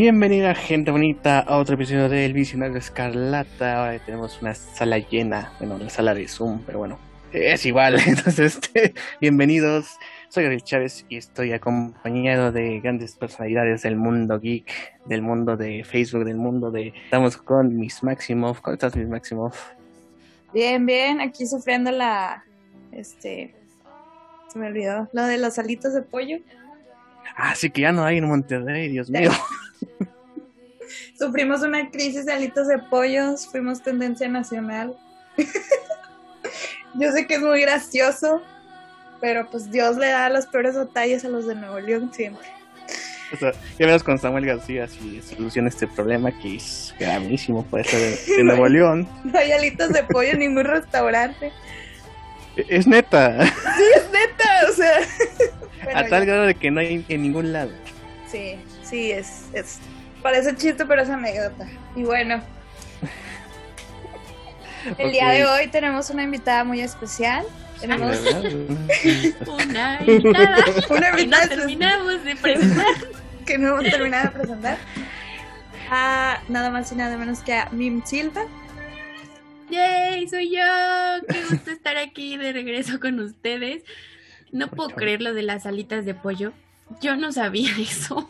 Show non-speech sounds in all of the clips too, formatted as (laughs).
Bienvenida gente bonita a otro episodio del Visionario Escarlata. Ahora tenemos una sala llena, bueno, la sala de Zoom, pero bueno, es igual. (laughs) Entonces, este, bienvenidos. Soy Gabriel Chávez y estoy acompañado de grandes personalidades del mundo geek, del mundo de Facebook, del mundo de... Estamos con Miss Maximoff. ¿Cómo estás, Miss Maximoff? Bien, bien, aquí sufriendo la... Este... Se me olvidó. Lo de los alitos de pollo. Ah, sí que ya no hay en Monterrey, Dios mío. (laughs) Sufrimos una crisis de alitos de pollos, fuimos tendencia nacional. (laughs) Yo sé que es muy gracioso, pero pues Dios le da los peores detalles a los de Nuevo León siempre. O sea, ya vemos con Samuel García si soluciona este problema que es gravísimo por eso de, de (laughs) Nuevo León. No hay alitos de pollo en ningún restaurante. Es neta. Sí, es neta, o sea. A tal grado de que no hay en ningún lado. Sí, sí, es, es. Parece chiste, pero es anécdota. Y bueno. (laughs) El día de hoy tenemos una invitada muy especial. Tenemos (laughs) una invitada. (laughs) una que no terminamos de presentar. que no hemos terminado de presentar. A nada más y nada menos que a Mim Silva. ¡Yay! Soy yo. Qué gusto estar aquí de regreso con ustedes. No puedo creer lo de las alitas de pollo. Yo no sabía (laughs) eso.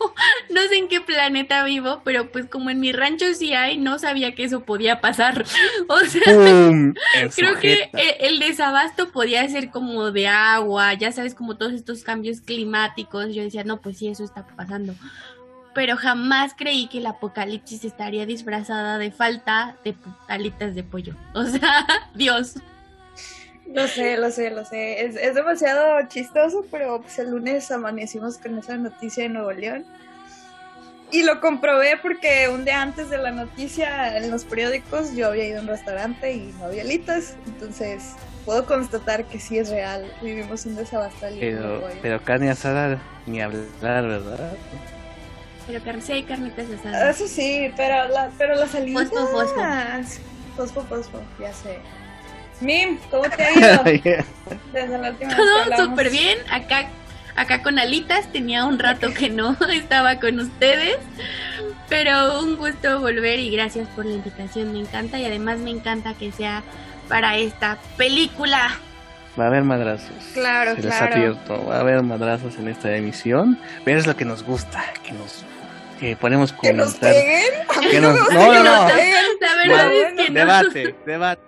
No sé en qué planeta vivo, pero pues como en mi rancho sí hay, no sabía que eso podía pasar. (laughs) O sea, (laughs) creo que sujeta. el, el desabasto podía ser como de agua, ya sabes, como todos estos cambios climáticos. Yo decía, no, pues sí, eso está pasando. Pero jamás creí que el apocalipsis estaría disfrazada de falta de alitas de pollo. O sea, Dios. Lo sé, lo sé, lo sé. Es, es demasiado chistoso, pero pues el lunes amanecimos con esa noticia de Nuevo León. Y lo comprobé porque un día antes de la noticia en los periódicos yo había ido a un restaurante y no había alitas. Entonces puedo constatar que sí es real. Vivimos un desabasto Pero, pero carne asada ni hablar, ¿verdad? Pero car sí hay carnitas asadas. Eso sí, pero, la, pero las alitas... Fosfo, fosfo. Fosfo, fosfo, ya sé. Mim, ¿cómo te ha ido (laughs) desde la última vez que Todo súper bien. Acá, acá con alitas tenía un rato que no (laughs) estaba con ustedes. Pero un gusto volver y gracias por la invitación. Me encanta y además me encanta que sea para esta película. Va a haber madrazos. Claro, Se les claro. advierto, va a haber madrazos en esta emisión. Pero es lo que nos gusta, que nos que ponemos ¿Que nos comentar. peguen? Que nos- A mí no, no, no. que nos. La verdad Bueno, es que no. Debate, debate.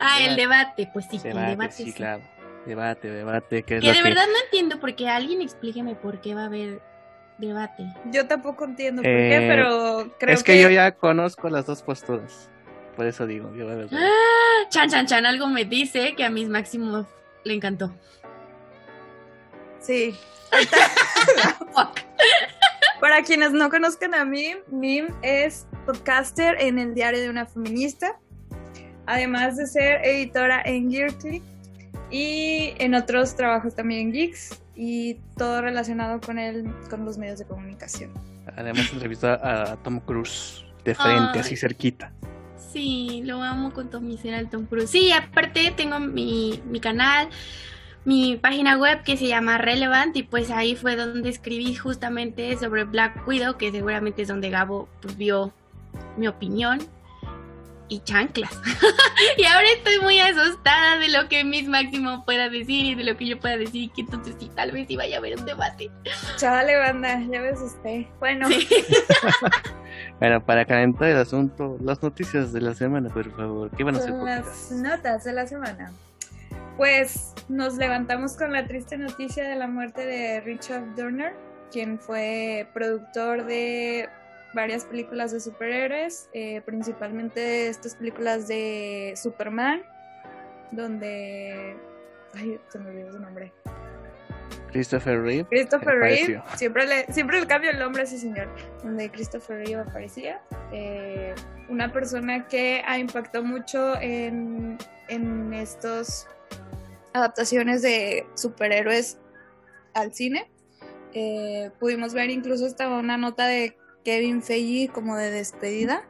Ah, el debate, pues sí, Debate, el debate sí, sí. claro. Debate, debate. Que es Que de que, verdad no entiendo porque alguien explíqueme por qué va a haber debate. Yo tampoco entiendo por Eh, qué, pero creo es que, yo ya conozco las dos posturas. Por eso digo, yo voy a ver. Ah, Chan, chan, chan, algo me dice que a Miss Máximo le encantó. Sí. (laughs) Para quienes no conozcan a Mim, Mim es podcaster en el diario de una feminista, además de ser editora en Geekly y en otros trabajos también geeks y todo relacionado con el, con los medios de comunicación. Además entrevistó a Tom Cruise de frente, Ay. así cerquita. Sí, lo amo con todo mi ser al Tom Cruise. Sí, aparte tengo mi, mi canal, mi página web que se llama Relevant y pues ahí fue donde escribí justamente sobre Black Widow, que seguramente es donde Gabo pues, vio mi opinión y chanclas. (laughs) y ahora estoy muy asustada de lo que Miss Máximo pueda decir y de lo que yo pueda decir y que entonces sí, tal vez sí vaya a haber un debate. Chale, banda, ya ves usted. Bueno, Sí. (laughs) Bueno, para calentar el asunto, las noticias de la semana, por favor. ¿Qué van a hacer? Las notas de la semana. Pues nos levantamos con la triste noticia de la muerte de Richard Donner, quien fue productor de varias películas de superhéroes, eh, principalmente estas películas de Superman, donde... Ay, se me olvidó su nombre. Christopher Reeve. Christopher Reeve, (laughs) siempre le, siempre le cambio el nombre a ese señor, donde Christopher Reeve aparecía. Eh, una persona que ha impactado mucho en, en estas adaptaciones de superhéroes al cine. Eh, pudimos ver incluso hasta una nota de Kevin Feige como de despedida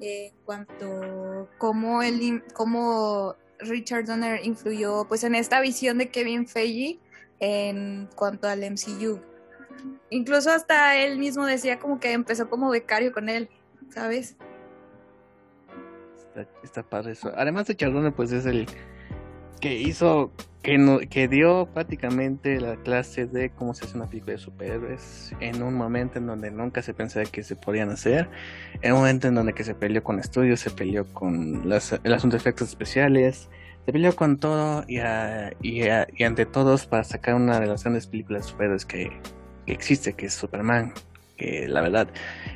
eh, en cuanto cómo él cómo Richard Donner influyó pues en esta visión de Kevin Feige en cuanto al MCU. Incluso hasta él mismo decía como que empezó como becario con él, ¿sabes? Está, está padre eso. Además de Chardonnay, pues es el que hizo, que, no, que dio prácticamente la clase de cómo se hace una película de superhéroes en un momento en donde nunca se pensaba que se podían hacer, en un momento en donde que se peleó con estudios, se peleó con las, el asunto de efectos especiales, se peleó con todo y, a, y, a, y, ante todos para sacar una de las grandes películas de superhéroes que, que existe, que es Superman que la verdad,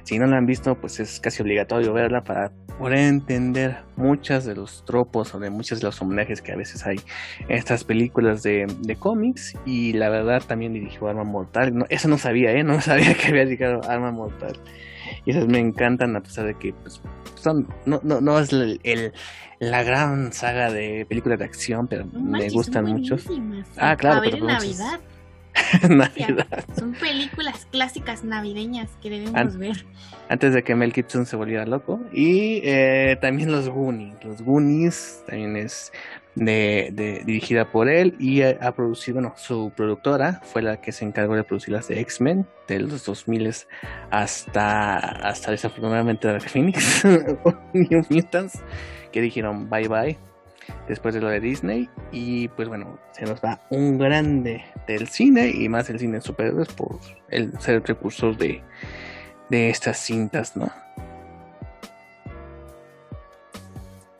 si no la han visto, pues es casi obligatorio verla para poder entender muchas de los tropos o de muchos de los homenajes que a veces hay en estas películas de, de cómics. Y la verdad también dirigió Arma Mortal. No, eso no sabía, ¿eh? No (laughs) sabía que había llegado Arma Mortal. Y esas me encantan a pesar de que pues, son, no, no, no es el, el, la gran saga de películas de acción, pero No me manches, gustan mucho. Ah, claro, A ver pero en Navidad. (laughs) Navidad. Son películas clásicas navideñas que debemos An- ver. antes de que Mel Gibson se volviera loco. Y eh, también los Goonies. Los Goonies también es de, de- dirigida por él y ha, ha producido, bueno, su productora fue la que se encargó de producir las de X-Men de los 2000 hasta, hasta desafortunadamente Dark Phoenix (laughs) New Mutants que dijeron bye bye después de lo de Disney y pues bueno se nos va un grande del cine y más el cine de superhéroes por el ser el precursor de, de estas cintas, ¿no?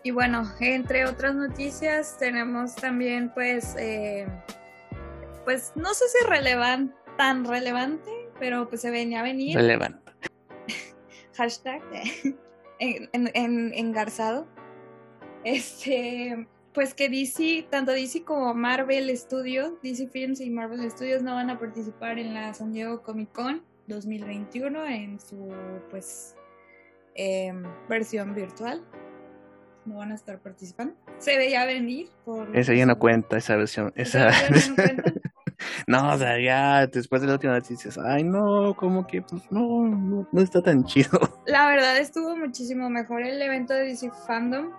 Y bueno, entre otras noticias tenemos también pues, eh, pues no sé si relevan, tan relevante, pero pues se venía a venir. Relevante. (laughs) hashtag en, en- en- engarzado. Este, pues que DC, tanto DC como Marvel Studios, DC Films y Marvel Studios no van a participar en la San Diego Comic Con 2021 en su pues em, versión virtual. No van a estar participando. Se veía venir por Esa ya no cuenta, esa versión. Esa... ¿Esa versión (laughs) no o sea, ya después de la última noticia dices, ay, no, como que, pues no, no, no está tan chido. La verdad estuvo muchísimo mejor el evento de DC Fandom.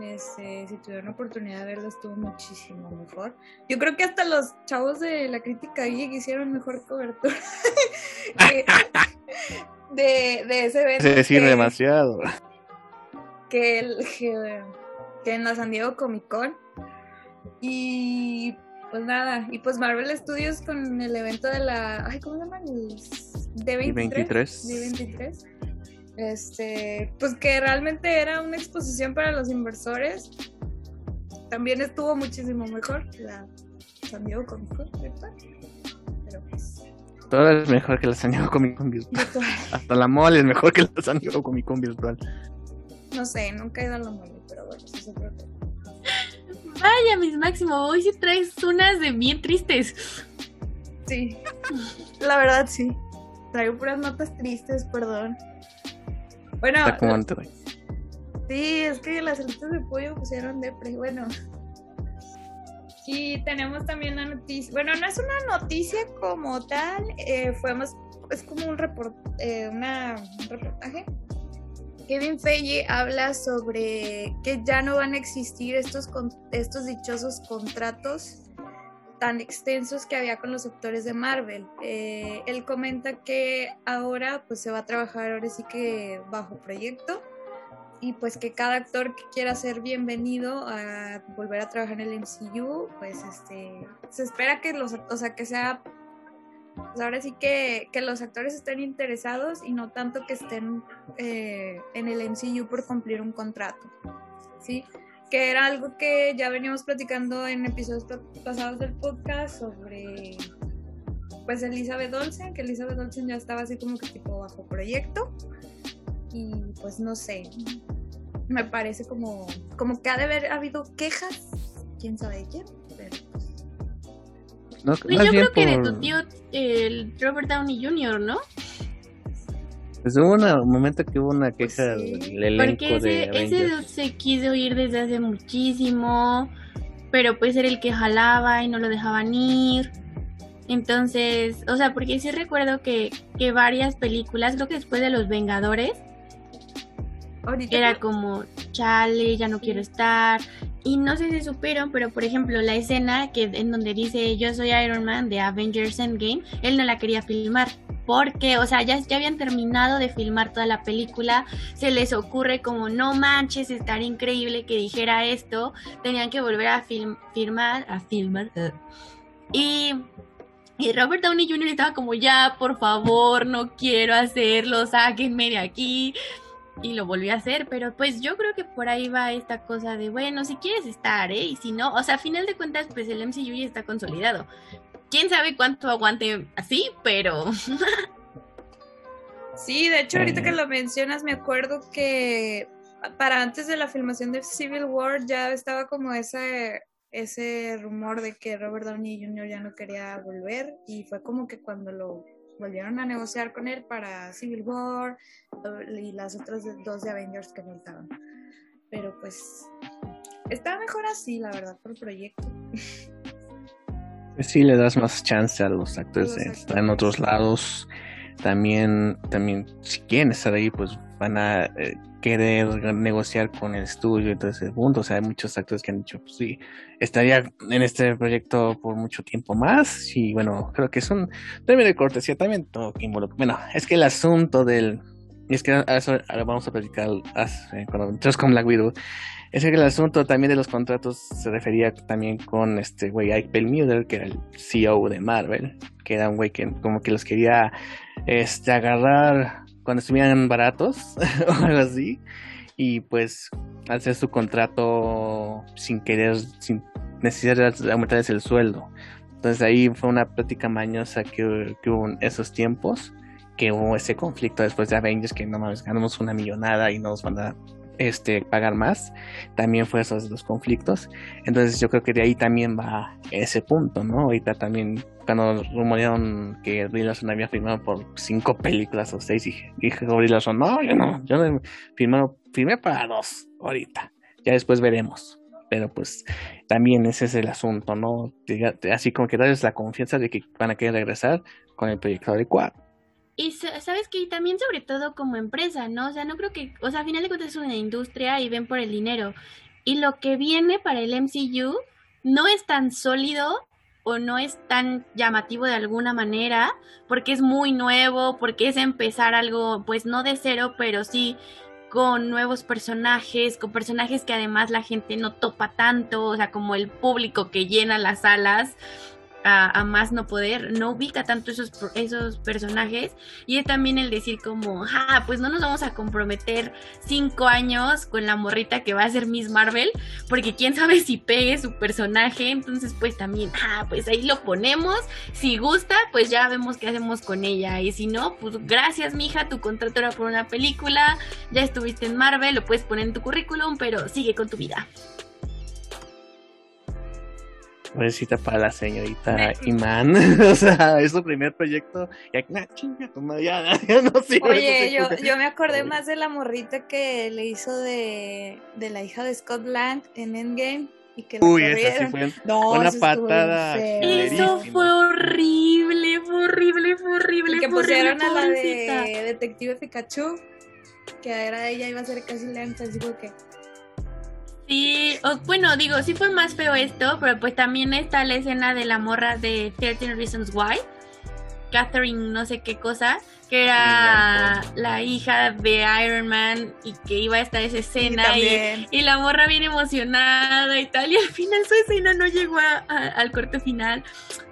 Este, si tuvieron oportunidad de verlo, estuvo muchísimo mejor. Yo creo que hasta los chavos de la crítica geek hicieron mejor cobertura (laughs) que- (laughs) de, de ese evento. Es decir, que- demasiado. que, el- que, que en la San Diego Comic Con. Y pues nada, y pues Marvel Studios con el evento de la. Ay, ¿cómo se llama? El D23. 23. D23. Este, pues que realmente era una exposición para los inversores. También estuvo muchísimo mejor que la San Diego Comic Con virtual. Pero pues, Todo es mejor que la San Diego Comic Con virtual. virtual. Hasta la mole es mejor que la San Diego Comic Con virtual. No sé, nunca he ido a la mole, pero bueno, eso es otro tema. Vaya, mis Máximo, hoy sí traes unas de bien tristes. Sí, (laughs) la verdad sí. Traigo puras notas tristes, perdón. Bueno, Está como antes. sí, es que las alitas de pollo pusieron depre. Bueno. Y tenemos también la noticia. Bueno, no es una noticia como tal, eh, fue más. Es como un, report, eh, una, un reportaje. Kevin Feige habla sobre que ya no van a existir estos, con- estos dichosos contratos tan extensos que había con los actores de Marvel. Eh, él comenta que ahora pues se va a trabajar ahora sí que bajo proyecto y pues que cada actor que quiera ser bienvenido a volver a trabajar en el MCU, pues este se espera que los o sea que sea pues ahora sí que, que los actores estén interesados y no tanto que estén eh, en el MCU por cumplir un contrato, ¿sí? Que era algo que ya veníamos platicando en episodios pa- pasados del podcast sobre, pues, Elizabeth Olsen, que Elizabeth Olsen ya estaba así como que tipo bajo proyecto y pues no sé, me parece como, como que ha de haber habido quejas, quién sabe de quién, pero pues, No, Pues yo creo que de tu tío, el Robert Downey Jr., ¿no? Pues hubo un momento que hubo una queja Pues sí. del elenco Porque de ese, ese dude se quiso ir desde hace muchísimo, pero pues era el que jalaba y no lo dejaban ir. Entonces, o sea, porque sí recuerdo que, que varias películas, creo que después de Los Vengadores, Era como, chale, ya no quiero estar. Y no sé si supieron, pero por ejemplo, la escena que en donde dice yo soy Iron Man de Avengers Endgame, él no la quería filmar. Porque, o sea, ya, ya habían terminado de filmar toda la película. Se les ocurre como, no manches, estaría increíble que dijera esto. Tenían que volver a film, a filmar. Y y Robert Downey Jr. estaba como, ya, por favor, no quiero hacerlo, sáquenme de aquí y lo volví a hacer, pero pues yo creo que por ahí va esta cosa de, bueno, si quieres estar, ¿eh? Y si no, o sea, a final de cuentas, pues el MCU está consolidado. ¿Quién sabe cuánto aguante así? Pero... (laughs) sí, de hecho, ahorita que lo mencionas, me acuerdo que para antes de la filmación de Civil War ya estaba como ese, ese rumor de que Robert Downey Jr. ya no quería volver y fue como que cuando lo volvieron a negociar con él para Civil War y las otras dos de Avengers que faltaban. Pero pues está mejor así, la verdad, por proyecto. (laughs) Pues sí, le das más chance a los actores de estar en otros lados. También, también, si quieren estar ahí, pues van a eh, querer negociar con el estudio y todo ese punto. O sea, hay muchos actores que han dicho, pues sí, estaría en este proyecto por mucho tiempo más. Y bueno, creo que es un término de cortesía también. Todo bueno, es que el asunto del. Y es que ahora vamos a platicar cuando entonces con Black Widow. Es que el asunto también de los contratos se refería también con este güey Ike Perlmutter, que era el CEO de Marvel, que era un güey que como que los quería este, agarrar cuando estuvieran baratos (laughs) o algo así. Y pues hacer su contrato sin querer, sin necesidad de aumentarles el sueldo. Entonces ahí fue una plática mañosa que, hubo en esos tiempos, que hubo ese conflicto después de Avengers, que no más ganamos una millonada y nos van a este, pagar más, también fue esos dos conflictos. Entonces yo creo que de ahí también va ese punto, ¿no? Ahorita también cuando rumorearon que Brie Larson había firmado por cinco películas o seis, dije, dije no, yo no, yo no firmé para dos ahorita, ya después veremos. Pero pues también ese es el asunto, ¿no? Así como que darles la confianza de que van a querer regresar con el proyecto adecuado. Y sabes que también sobre todo como empresa, ¿no? O sea, no creo que, o sea, al final de cuentas es una industria y ven por el dinero. Y lo que viene para el MCU no es tan sólido o no es tan llamativo de alguna manera, porque es muy nuevo, porque es empezar algo, pues no de cero, pero sí con nuevos personajes, con personajes que además la gente no topa tanto, o sea, como el público que llena las salas a, más no poder, no ubica tanto esos, esos personajes. Y es también el decir como, ah, pues no nos vamos a comprometer cinco años con la morrita que va a ser Miss Marvel, porque quién sabe si pegue su personaje, entonces pues también, ah, pues ahí lo ponemos, si gusta, pues ya vemos qué hacemos con ella. Y si no, pues gracias mija, tu contrato era por una película, ya estuviste en Marvel, lo puedes poner en tu currículum, pero sigue con tu vida. Pobrecita para la señorita Iman. (laughs) o sea, es su primer proyecto. Y chinga, ya, (laughs) ya, no sé. Oye, yo, yo me acordé más de la morrita que le hizo de, de la hija de Scott Lang en Endgame. Y que Uy, esa sí fue una patada. Eso fue horrible, fue horrible, fue horrible. Y que pusieron a la de Detective Pikachu, que era ella, iba a ser casi Lang, así como que Sí, bueno, digo, sí fue más feo esto, pero pues también está la escena de la morra de 13 Reasons Why, Catherine no sé qué cosa, que era la hija de Iron Man y que iba a estar esa escena y, la morra bien emocionada y tal, y al final su escena no llegó al corte final.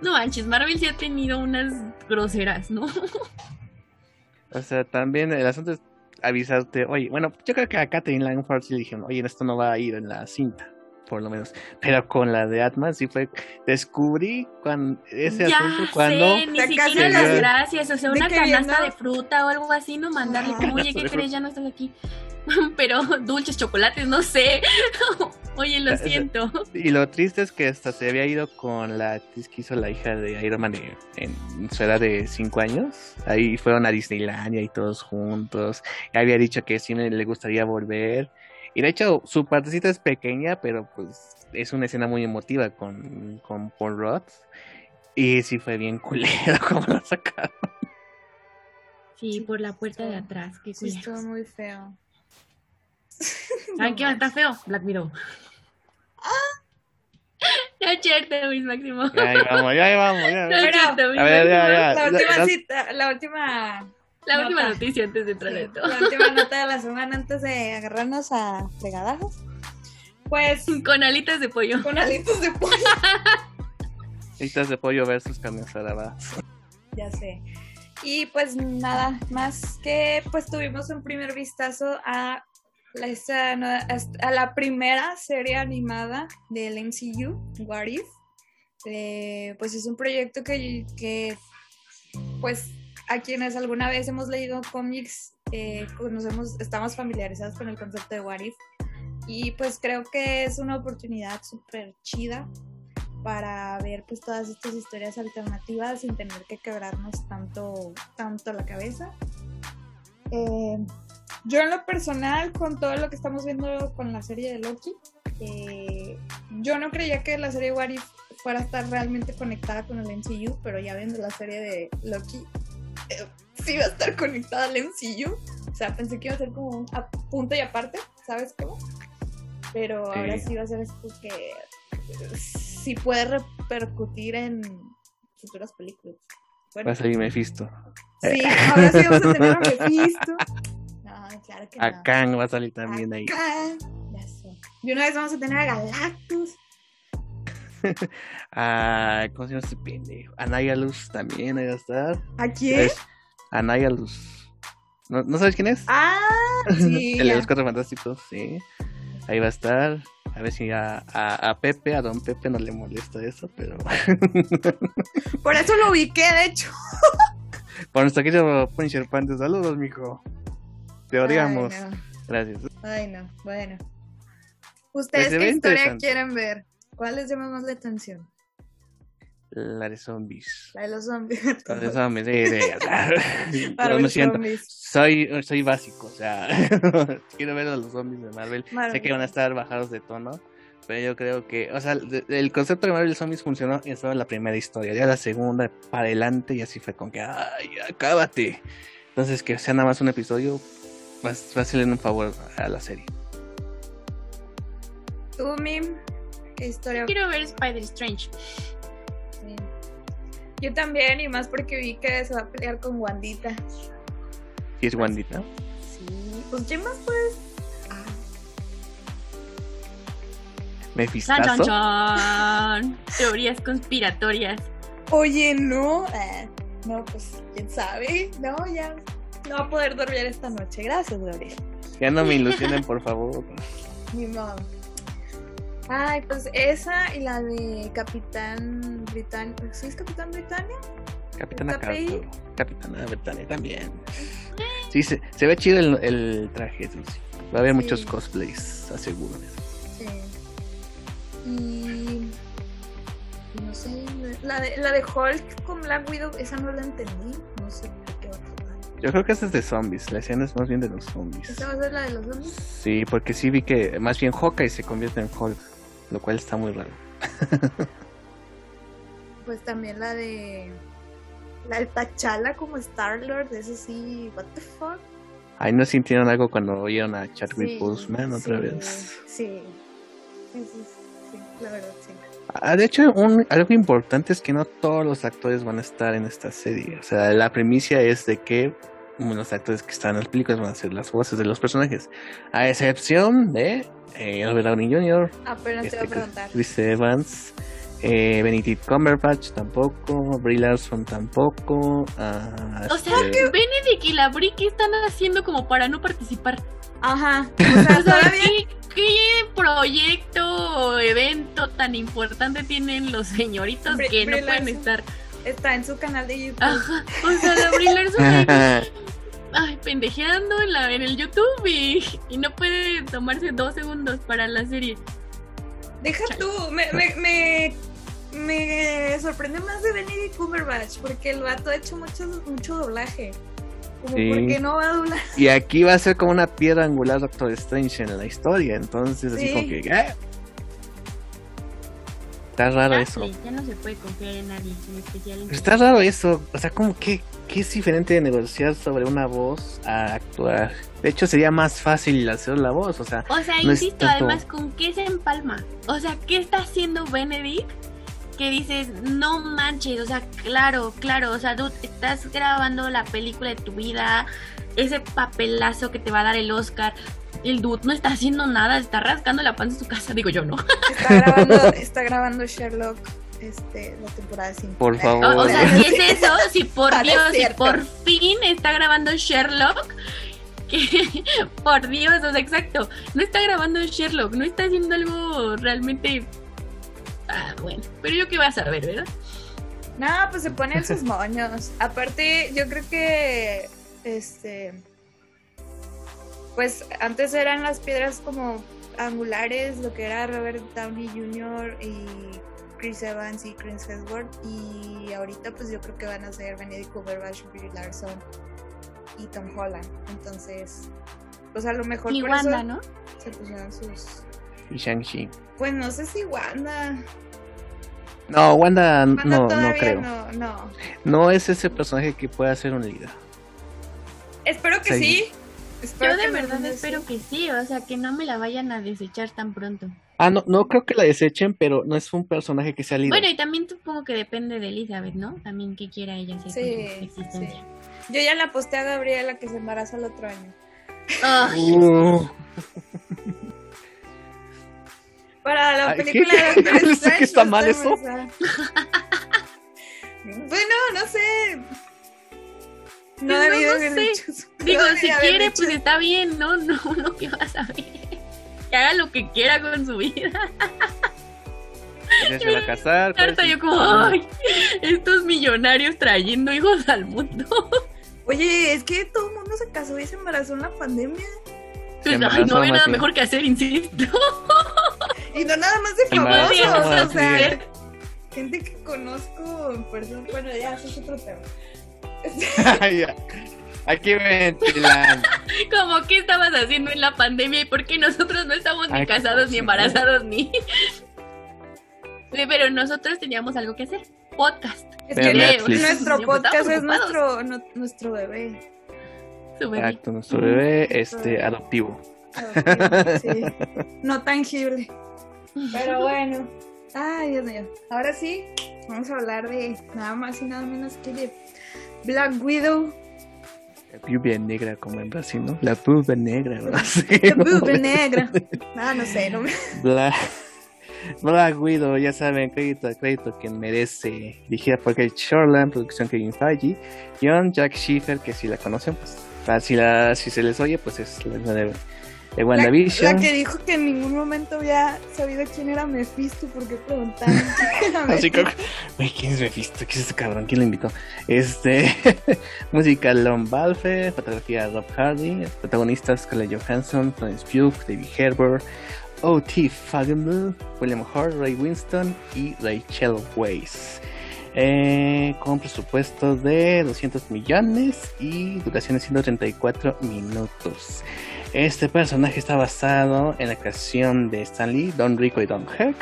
No manches, Marvel sí ha tenido unas groseras, ¿no? (laughs) O sea, también el asunto es avisarte, oye, bueno, yo creo que a Catherine Langford sí le dijeron, oye, esto no va a ir en la cinta, por lo menos. Pero con la de Atman sí fue, descubrí cuando, ese asunto cuando... Sé, ni siquiera las gracias, o sea, una canasta de fruta o algo así, no mandarle como, (laughs) oye, ¿qué crees? Ya no estás aquí. (laughs) pero dulces, chocolates, no sé. (laughs) Oye, lo siento. (laughs) Y lo triste es que hasta se había ido con la actriz que hizo la hija de Iron Man en su edad de 5 años. Ahí fueron a Disneylandia y todos juntos. Y había dicho que sí le gustaría volver. Y de hecho, su partecita es pequeña, pero pues es una escena muy emotiva con, con Paul Roth. Y sí fue bien culero (laughs) como lo sacaron. Sí, por la puerta de atrás, que sí, estuvo muy feo. (laughs) ¿Saben qué estar feo? Black Mirror. (laughs) Ya cierto, mis máximo. Ya ahí vamos, ya ahí vamos. Ya, No es cierto. La última cita, la última. La última noticia antes de entrar a esto. La última nota de la semana antes de agarrarnos a fregadajos. Pues Con alitas de pollo. con alitos de pollo. (laughs) Alitas de pollo versus va. Ya sé. Y pues nada, más que pues tuvimos un primer vistazo a no- a la primera serie animada del MCU, What If. Eh, pues es un proyecto que, que, pues a quienes alguna vez hemos leído cómics, eh, conocemos, estamos familiarizados con el concepto de What If. Y pues creo que es una oportunidad súper chida para ver pues todas estas historias alternativas sin tener que quebrarnos tanto, tanto la cabeza. Eh, yo en lo personal, con todo lo que estamos viendo con la serie de Loki, eh, yo no creía que la serie What If fuera a estar realmente conectada con el MCU, pero ya viendo la serie de Loki, eh, sí va a estar conectada al MCU. O sea, pensé que iba a ser como un punto y aparte, ¿sabes cómo? Pero ahora Sí. sí va a ser esto que eh, sí puede repercutir en futuras películas. Bueno, Va a salir Mephisto. sí, ahora sí vamos a tener a (laughs) Mephisto. Claro que no. A Kang va a salir también ahí. Y una vez vamos a tener a Galactus. (laughs) A, ¿Cómo se llama este pendejo? A Nihilus también ahí va a estar. ¿A quién? Es a Nihilus. ¿No, ¿No sabes quién es? Ah, (laughs) sí. El de los cuatro fantásticos, sí. Ahí va a estar. A ver si a, a, a Pepe, a Don Pepe no le molesta eso, pero. (laughs) Por eso lo ubiqué, de hecho. Por nuestro querido Punisher Panther, saludos, mijo. Te odiamos. Ay, no. Gracias. Ay, no. Bueno. ¿Ustedes Pues qué historia quieren ver? ¿Cuál les llama más la atención? La de zombies. La de los zombies. (laughs) La de zombies, sí, sí. Los (laughs) siento. zombies. Soy, soy básico, o sea, (laughs) quiero ver a los zombies de Marvel. Marvel. Sé que van a estar bajados de tono, pero yo creo que, o sea, el concepto de Marvel Zombies funcionó en solo la primera historia, ya la segunda para adelante y así fue con que, ay, acábate. Entonces, que sea nada más un episodio, va, a- va a hacerle un favor a la serie. ¿Tú, Mim? ¿Qué historia? Quiero ver Spider Strange. Sí. Yo también, y más porque vi que se va a pelear con Wandita. Y es Wandita. Sí. Pues, ¿quién más puedes? Ah, Mefistazo. chan. Teorías conspiratorias. Oye, no. Ah, no, pues, quién sabe. No, ya. No va a poder dormir esta noche. Gracias, Gabriel. Ya no me ilusionen, por favor. (laughs) Mi mamá. Ay, pues esa y la de Capitán Britannia. ¿Sí es Capitán Britannia? Capitana. Carter. Capitana Britannia también. Sí, se, se ve chido el, el traje, sí. Va a haber Sí. muchos cosplays, aseguro. Sí. Y. y No sé. La de, la de Hulk con Black Widow, esa no la entendí. No sé Yo creo que esa es de zombies, la escena es más bien de los zombies. ¿Esa va a ser la de los zombies? Sí, porque sí vi que más bien Hawkeye se convierte en Hulk, lo cual está muy raro. (laughs) Pues también la de. La de T'Challa como Star-Lord, eso sí. ¿What the fuck? Ahí no sintieron algo cuando oyeron a Chadwick Sí, Boseman otra sí, vez. Sí. Sí, sí, sí, la verdad, sí. Ah, de hecho, un, algo importante es que no todos los actores van a estar en esta serie. O sea, la primicia es de que los actores que están en las películas van a ser las voces de los personajes. A excepción de eh, Robert Downey Jr., Apenas te este, iba a preguntar. Chris Evans, eh, Benedict Cumberbatch tampoco, Brie Larson tampoco. ah, O sea, este, Benedict y la Brie, ¿qué están haciendo como para no participar? Ajá. (laughs) O sea, todavía. ¿qué, qué proyecto o evento tan importante tienen los señoritos que no pueden estar? Está en su canal de YouTube. Ajá. O sea, la Brie Larson ahí, ay, pendejeando en, la, en el YouTube y, y no puede tomarse dos segundos para la serie. Deja tú. Me, me, me, me sorprende más de Benedict Cumberbatch porque el vato ha hecho mucho, mucho doblaje. Como, Sí. ¿por qué no va a doblar? Y aquí va a ser como una piedra angular Doctor Strange en la historia. Entonces, así Sí. como que. ¿eh? Está raro eso. Ya no se puede confiar en nadie, en especial en Está raro eso. O sea, como que, que es diferente de negociar sobre una voz a actuar. De hecho, sería más fácil hacer la voz. O sea, O sea, no insisto, tanto- además, ¿con qué se empalma? O sea, ¿qué está haciendo Benedict? Que dices, no manches, o sea, claro, claro, o sea, dude, estás grabando la película de tu vida, ese papelazo que te va a dar el Oscar. El dude no está haciendo nada, está rascando la panza en su casa, digo yo no. Está grabando, está grabando Sherlock este, la temporada 5. Por favor. O, o sea, si es eso, si por Ah, Dios, si por fin está grabando Sherlock, que (laughs) por Dios, o sea, exacto, no está grabando Sherlock, no está haciendo algo realmente... Ah, bueno, pero yo qué vas a ver, ¿verdad? No, pues se ponen sus moños. Aparte, yo creo que este pues antes eran las piedras como angulares, lo que era Robert Downey Jr. y Chris Evans y Chris Hemsworth y ahorita pues yo creo que van a ser Benedict Cumberbatch, Brie Larson y Tom Holland. Entonces, pues a lo mejor Y por Wanda, eso ¿no? se pusieron sus Y Shang-Chi. pues no sé si Wanda. No, Wanda, Wanda no, no creo. no, no. No es ese personaje que pueda ser un líder. Espero que Sí. sí. Espero Yo de que verdad espero que sí, o sea, que no me la vayan a desechar tan pronto. Ah, no, no creo que la desechen, pero no es un personaje que sea líder. Bueno, y también supongo que depende de Elizabeth, ¿no? También qué quiera ella hacer Sí, con su existencia. Yo ya le aposté a Gabriela que se embaraza el otro año. Ay, Uh, (laughs) Para la Ay, ¿qué? película de (laughs) Doctor ¿Sé que Strange, está mal eso? (laughs) bueno, no sé. No no, no sé. Digo, No si quiere, pues está bien, ¿no? No, (laughs) no, ¿qué vas a ver? Que haga lo que quiera con su vida. se va a casar. ¿cuál es Harta el- yo como, ay, estos millonarios trayendo hijos al mundo. Oye, es que todo el mundo se casó y se embarazó en la pandemia. Pues, ay, no había nada mejor que hacer, insisto. (laughs) Y no nada más de famosos. O sea, gente que conozco en persona. Bueno, ya, eso es otro tema. (laughs) Aquí ventilan. (laughs) Como, ¿qué estabas haciendo en la pandemia y por qué nosotros no estamos ni Ay, casados, ni embarazados, ni... Sí, (laughs) Pero nosotros teníamos algo que hacer. Podcast. Es que nuestro podcast es nuestro, no- nuestro bebé. Su bebé. Exacto, nuestro bebé este, adoptivo. Sí, no tangible. Pero bueno. Ay, Dios mío. Ahora sí, vamos a hablar de nada más y nada menos que de Black Widow. La pubia negra como en Brasil, ¿no? La pubia negra, ¿no? ¿no? (laughs) Boob Negra. Ah, no sé, no me... Black, Black Widow, ya saben, crédito a crédito que merece. Dirigida por Kate Shortland, producción Kevin Feige, guion Jack Schiffer, que si la conocen, pues ah, si, la, si se les oye, pues es la de, de La, WandaVision. la que dijo que en ningún momento había sabido quién era Mephisto porque preguntaron quién (laughs) era Así que, Mephisto. güey, ¿quién es Mephisto? ¿Quién es ese cabrón? ¿Quién lo invitó? Este, (laughs) música Lon Balfe, fotografía Rob Hardy, protagonistas Scarlett Johansson, Florence Pugh, David Herbert, O.T. Fagenbull, William Hurt, Ray Winston y Rachel Weisz. Eh, con presupuesto de 200 millones y duración de 134 minutos. Este personaje está basado en la creación de Stan Lee, Don Rico y Don Herc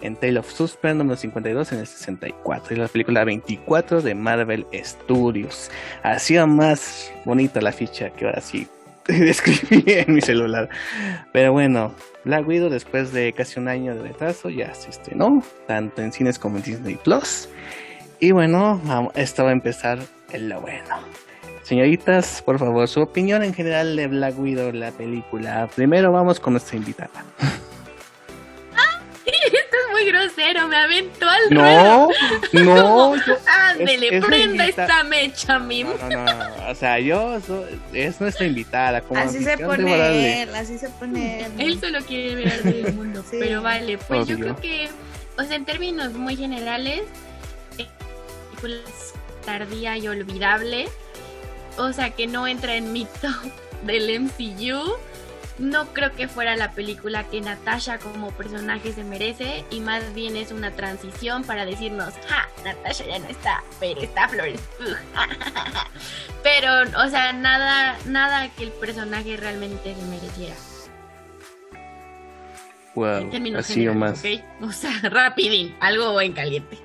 en Tale of Suspense número 52 en el 64 y la película 24 de Marvel Studios. Ha sido más bonita la ficha que ahora sí (laughs) describí en mi celular. Pero bueno, Black Widow después de casi un año de retraso ya se estrenó, tanto en cines como en Disney Plus. Y bueno, esto va a empezar en lo bueno. Señoritas, por favor, su opinión en general de Black Widow, la película. Primero vamos con nuestra invitada. (laughs) Esto es muy grosero, me aventó al ruedo. No, (laughs) no, yo, Ándele, es- es prenda invita- esta mecha, mi. No, no, no, (laughs) o sea, yo so- es nuestra invitada. Como Así se pone él, así se pone él. Él solo quiere ver al del mundo, Sí. pero vale, pues yo creo que, o sea, en términos muy generales, eh, película es tardía y olvidable, o sea, que no entra en mi (laughs) top del MCU. No creo que fuera la película que Natasha como personaje se merece y más bien es una transición para decirnos, ja, Natasha ya no está, pero está Flores. Pugh". (laughs) pero, o sea, nada, nada que el personaje realmente se mereciera. Wow, así o más. O sea, (laughs) rapidín, algo en caliente.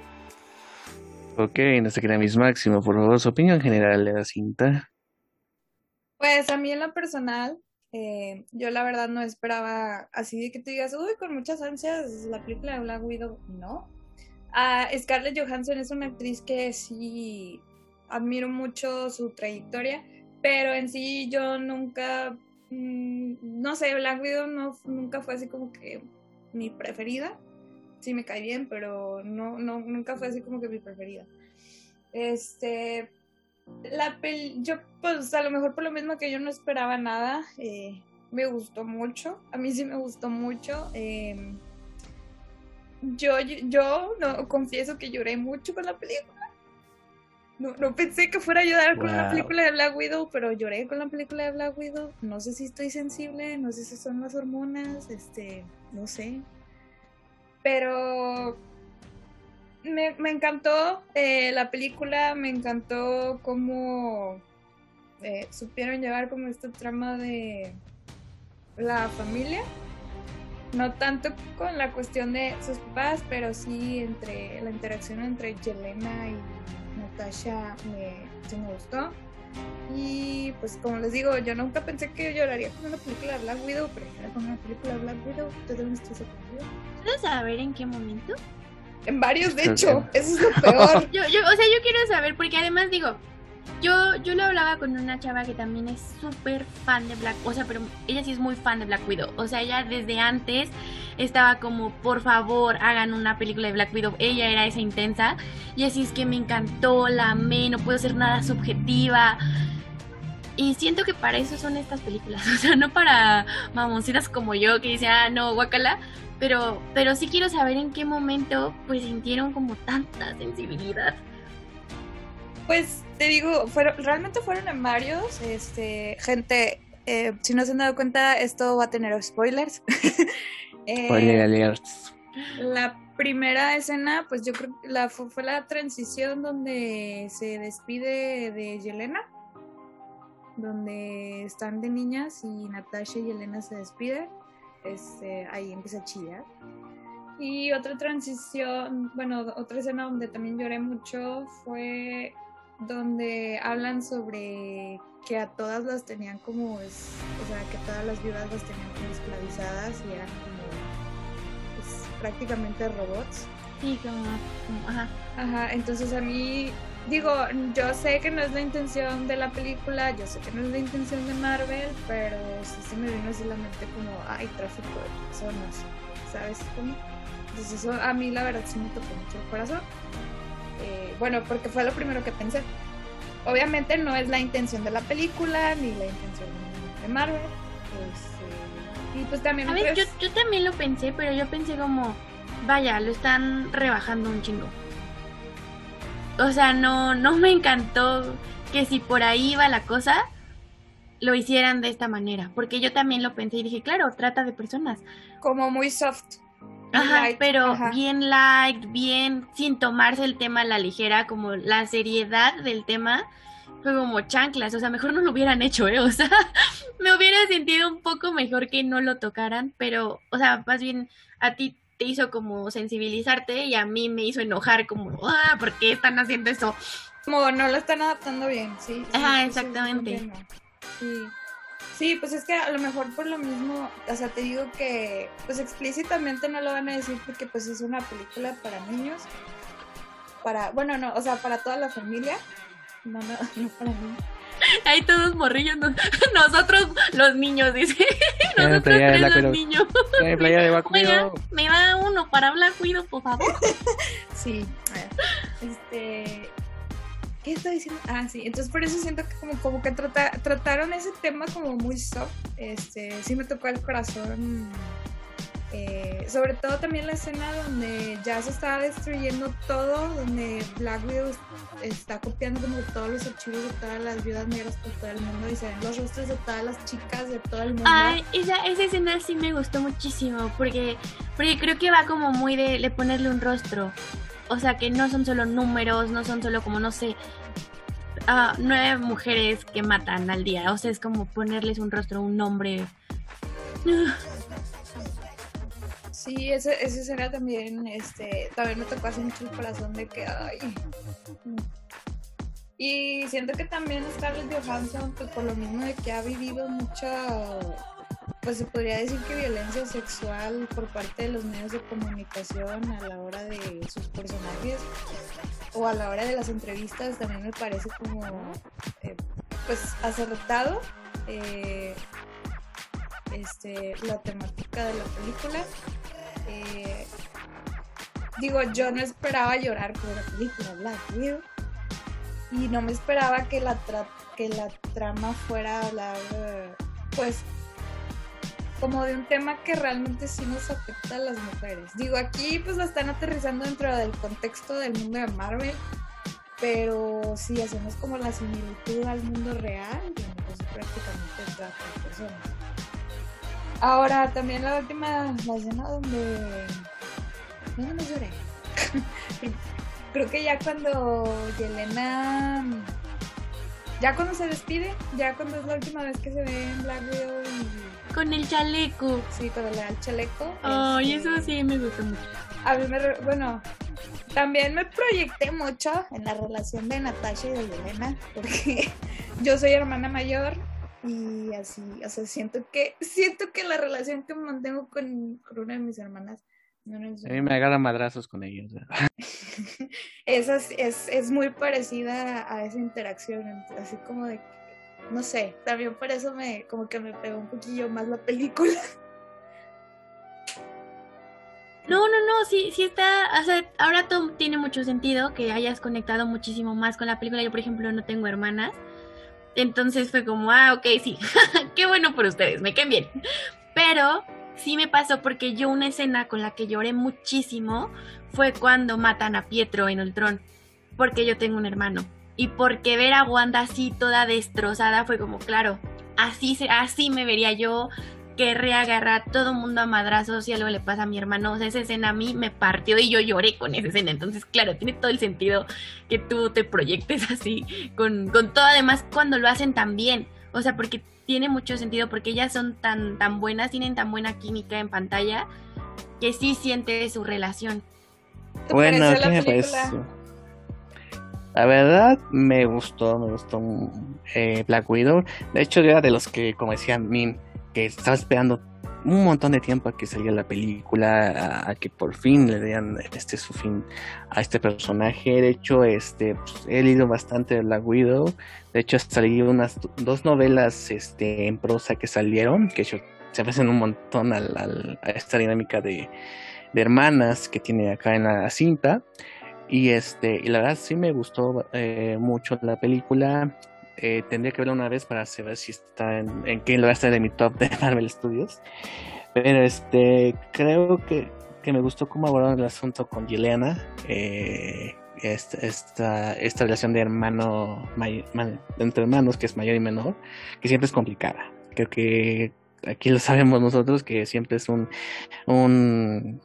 Ok, nuestra querida Miss Máximo, por favor, su opinión general de la cinta. Pues a mí en lo personal, eh, yo la verdad no esperaba así de que tú digas, uy, con muchas ansias la película de Black Widow. No. Scarlett Johansson es una actriz que sí admiro mucho su trayectoria, pero en sí yo nunca, mm, no sé, Black Widow no, nunca fue así como que mi preferida. Sí me cae bien, pero no, no, nunca fue así como que mi preferida. Este, la pel yo pues a lo mejor por lo mismo que yo no esperaba nada, eh, me gustó mucho, a mí sí me gustó mucho. eh, yo, yo no confieso que lloré mucho con la película. No, no pensé que fuera a llorar con la Wow. película de Black Widow, pero lloré con la película de Black Widow. No sé si estoy sensible, no sé si son las hormonas, este, no sé. Pero me, me encantó eh, la película, me encantó cómo eh, supieron llevar como esta trama de la familia. No tanto con la cuestión de sus papás, pero sí entre la interacción entre Yelena y Natasha me, me gustó. Y pues como les digo, yo nunca pensé que lloraría con una película de Black Widow, pero lloré con una película de Black Widow. Yo también estoy sorprendida. ¿Puedes saber en qué momento? En varios, de hecho, eso es lo peor. (laughs) Yo, yo, o sea, yo quiero saber, porque además digo, yo, yo lo hablaba con una chava que también es súper fan de Black, o sea, pero ella sí es muy fan de Black Widow. O sea, ella desde antes estaba como, por favor, hagan una película de Black Widow. Ella era esa intensa. Y así es que me encantó, la amé, no puedo ser nada subjetiva. Y siento que para eso son estas películas, (laughs) o sea, no para mamoncitas como yo que dicen, ah, no, guacala, pero, pero sí quiero saber en qué momento pues sintieron como tanta sensibilidad. Pues te digo, fueron, realmente fueron en varios. Este, gente, eh, si no se han dado cuenta, esto va a tener spoilers. (laughs) Eh, Spoiler alerts. La primera escena, pues yo creo que la, fue, fue la transición donde se despide de Yelena, donde están de niñas y Natasha y Yelena se despiden. Este, ahí empieza a chillar. Y otra transición, bueno, otra escena donde también lloré mucho fue donde hablan sobre que a todas las tenían como, es, o sea, que todas las viudas las tenían como esclavizadas y eran como pues, prácticamente robots. Sí, como, ajá. Ajá, entonces a mí, digo, yo sé que no es la intención de la película, yo sé que no es la intención de Marvel, pero sí se me vino así la mente como, ay, tráfico de personas, ¿sabes? Entonces eso a mí la verdad sí me tocó mucho el corazón. Eh, bueno, porque fue lo primero que pensé. Obviamente no es la intención de la película, ni la intención de Marvel. Este, y pues también A ver, yo también lo pensé, pero yo pensé como, vaya, lo están rebajando un chingo. O sea, no, no me encantó que si por ahí iba la cosa, lo hicieran de esta manera. Porque yo también lo pensé y dije, claro, trata de personas. como muy soft. Ajá, light, pero ajá. bien light, bien sin tomarse el tema a la ligera, como la seriedad del tema fue como chanclas, o sea, mejor no lo hubieran hecho, ¿eh? (laughs) O sea, me hubiera sentido un poco mejor que no lo tocaran, pero, o sea, más bien a ti te hizo como sensibilizarte y a mí me hizo enojar como, ah, ¿por qué están haciendo eso? Como no lo están adaptando bien, sí. Ajá, exactamente. Sí. Sí, pues es que a lo mejor por lo mismo, o sea, te digo que pues explícitamente no lo van a decir porque pues es una película para niños. Para, bueno, no, o sea, para toda la familia. No, no, (laughs) no para niños. Ahí todos morrillos, no- (laughs) nosotros los niños, dice. (laughs) Nosotros tres los niños. Ay, playa de Oiga, me da uno para hablar, cuido, por favor. Sí. a ver, Este. ¿Qué estoy diciendo? Ah, sí. Entonces por eso siento que como, como que trata- trataron ese tema como muy soft. Este, sí me tocó el corazón. Eh, sobre todo también la escena donde ya se estaba destruyendo todo, donde Black Widow está copiando como todos los archivos de todas las viudas negras por todo el mundo y se ven los rostros de todas las chicas de todo el mundo. Ay, esa, esa escena sí me gustó muchísimo porque, porque creo que va como muy de, de ponerle un rostro. O sea, que no son solo números, no son solo como, no sé, nueve mujeres que matan al día. O sea, es como ponerles un rostro, un nombre. Sí, ese, ese será también, este, también me tocó así mucho el corazón de que, ay. Y siento que también Scarlett Johansson, pues por lo mismo de que ha vivido mucha, pues se podría decir que violencia sexual por parte de los medios de comunicación a la hora de sus personajes o a la hora de las entrevistas, también me parece como, eh, pues acertado. Eh, este, la temática de la película. Eh, digo, yo no esperaba llorar con la película Black Widow y no me esperaba que la, que la trama fuera hablar, pues, como de un tema que realmente sí nos afecta a las mujeres. Digo, aquí pues la están aterrizando dentro del contexto del mundo de Marvel, pero si hacemos como la similitud al mundo real, pues prácticamente trata de personas. Ahora, también la última, la escena donde... No, no lloré. (laughs) Creo que ya cuando Yelena... Ya cuando se despide, ya cuando es la última vez que se ve en Black Widow y... Con el chaleco. Sí, con el chaleco. Ay, eso sí me gusta mucho. A mí me... Bueno, también me proyecté mucho en la relación de Natasha y de Yelena, porque (laughs) yo soy hermana mayor y así, o sea, siento que, siento que la relación que mantengo con, una de mis hermanas no A mí me agarra madrazos con ellos. (laughs) (laughs) esa es, es, muy parecida a esa interacción, así como de, no sé, también por eso me, como que me pegó un poquillo más la película. (laughs) No, no, no, sí, sí está, o sea, ahora todo tiene mucho sentido que hayas conectado muchísimo más con la película. Yo, por ejemplo, no tengo hermanas, entonces fue como, ah, ok, sí, (laughs) qué bueno por ustedes, me queden bien. Pero sí me pasó porque yo una escena con la que lloré muchísimo fue cuando matan a Pietro en Ultron, porque yo tengo un hermano. Y porque ver a Wanda así toda destrozada fue como, claro, así, así me vería yo que agarrar a todo mundo a madrazos y algo le pasa a mi hermano. O sea, esa escena a mí me partió y yo lloré con esa escena. Entonces, claro, tiene todo el sentido que tú te proyectes (laughs) así con, con todo. Además, cuando lo hacen tan bien. O sea, porque tiene mucho sentido, porque ellas son tan, tan buenas, tienen tan buena química en pantalla, que sí siente su relación. Bueno, ¿qué me parece? La verdad, me gustó, me gustó eh, Black Widow. De hecho, yo era de los que, como decía Min, que estaba esperando un montón de tiempo a que saliera la película, a, que por fin le dieran este su fin a este personaje. De hecho, este pues, he leído bastante de la Widow. De hecho, salí unas dos novelas este, en prosa que salieron, que se parecen un montón a esta dinámica de, hermanas que tiene acá en la cinta. Y este, y la verdad sí me gustó eh, mucho la película. Eh, tendría que verlo una vez para saber si está en, qué lugar está de mi top de (laughs) Marvel Studios. Pero este, creo que, que me gustó cómo abordaron el asunto con Yelena. Eh, esta, esta, relación de hermano, entre hermanos, que es mayor y menor, que siempre es complicada. Creo que aquí lo sabemos nosotros, que siempre es un, un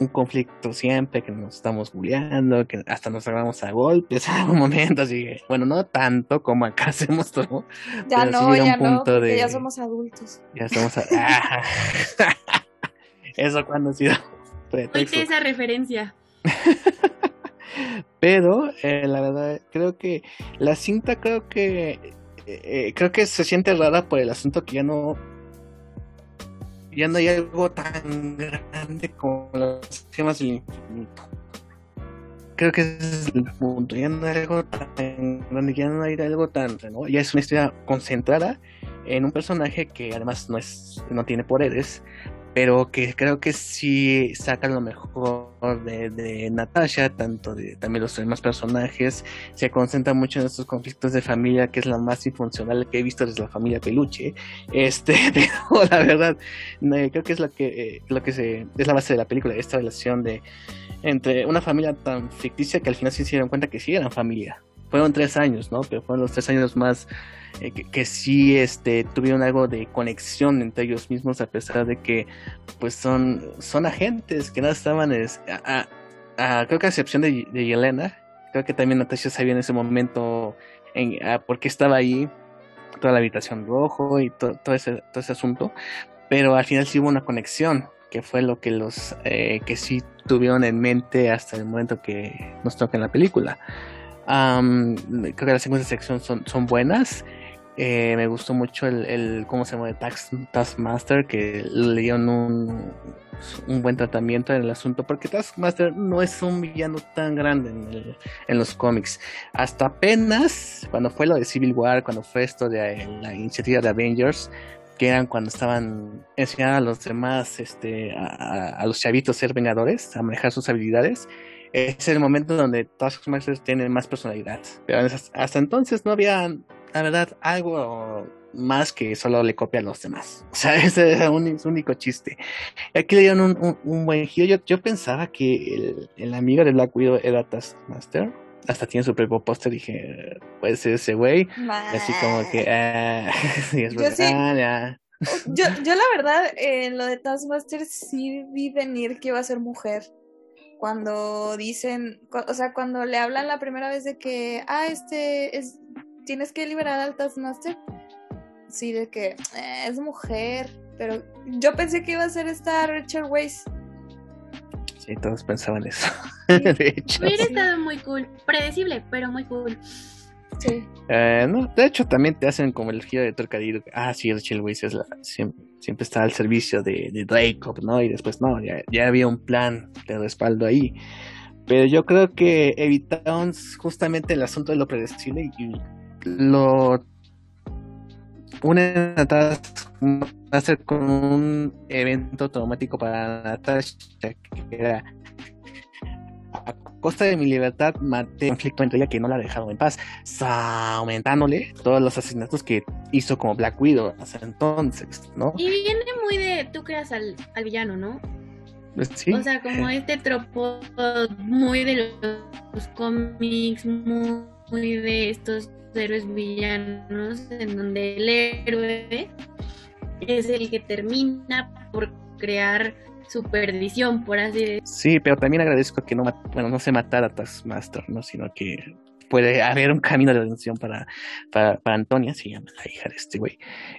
un conflicto siempre, que nos estamos bulleando, que hasta nos agarramos a golpes (laughs) en algún momento, así que, bueno, no tanto como acá (laughs) hacemos todo. Ya no, ya no, de, ya somos adultos. Ya somos (laughs) ah, Eso cuando ha sido pretexto. esa referencia. pero, eh, la verdad, creo que la cinta creo que eh, eh, creo que se siente rara por el asunto que ya no ya no hay algo tan grande como las gemas del infinito. Creo que ese es el punto. Ya no hay algo tan grande, ya no hay algo tan. ¿no? Ya es una historia concentrada en un personaje que además no es no tiene poderes, pero que creo que sí saca lo mejor de, Natasha, tanto de también los demás personajes, se concentra mucho en estos conflictos de familia, que es la más infuncional que he visto desde la familia Peluche, este, (laughs) pero la verdad, creo que es lo que, eh, lo que se, es la base de la película, esta relación de entre una familia tan ficticia que al final se dieron cuenta que sí eran familia, fueron tres años, ¿no? Pero fueron los tres años más eh, que, sí este, tuvieron algo de conexión entre ellos mismos, a pesar de que pues son, son agentes que no estaban, creo que a excepción de, de, Yelena, creo que también Natasha sabía en ese momento en, por estaba ahí, toda la habitación rojo y todo, ese, todo ese asunto, pero al final sí hubo una conexión que fue lo que los eh, que sí tuvieron en mente hasta el momento que nos toca en la película. creo que la segunda sección son, son buenas. Eh, me gustó mucho el, el cómo se llama Tax, Taskmaster, que le dieron un, un buen tratamiento en el asunto, porque Taskmaster no es un villano tan grande en, en, los cómics. Hasta apenas cuando fue lo de Civil War, cuando fue esto de la iniciativa de Avengers, que eran cuando estaban enseñando a los demás, este, a, los chavitos ser vengadores, a manejar sus habilidades, es el momento donde Taskmaster tiene más personalidad. Pero hasta entonces no había, la verdad, algo más que solo le copia a los demás. (laughs) O sea, ese era un, su único chiste. Aquí le dieron un, un, buen giro. Yo, yo pensaba que el, el, amigo de Black Widow era Taskmaster. Hasta tiene su propio póster. Dije, puede ser ese güey. Así como que, ah, (laughs) es yo, sí. Ah, yo, yo, la verdad, en eh, lo de Taskmaster sí vi venir que iba a ser mujer cuando dicen, o sea, cuando le hablan la primera vez de que, ah, este, es, tienes que liberar al Taskmaster, sí, de que eh, es mujer, pero yo pensé que iba a ser esta Richard Weiss. Sí, todos pensaban eso. (laughs) (laughs) de hecho. Hubiera estado muy cool, predecible, pero muy cool. Sí. Eh, no, de hecho, también te hacen como el giro de Torcadillo. Ah, sí, Richard Weiss es la, siempre, siempre está al servicio de, de Draco, ¿no? Y después no, ya, ya había un plan de respaldo ahí. Pero yo creo que evitaron justamente el asunto de lo predecible y lo unen a hacer con un evento automático para Natasha que era a costa de mi libertad maté conflicto entre ella que no la ha dejado en paz, aumentándole todos los asesinatos que hizo como Black Widow hasta entonces, ¿no? Y viene muy de tú creas al, al villano, ¿no? Pues sí. O sea, como este tropo muy de los, cómics, muy, de estos héroes villanos, en donde el héroe es el que termina por crear su perdición, por así decirlo. Sí, pero también agradezco que no, bueno, no se matara a Taskmaster, ¿no? Sino que puede haber un camino de redención para, para, para Antonia, se llama la hija de este güey.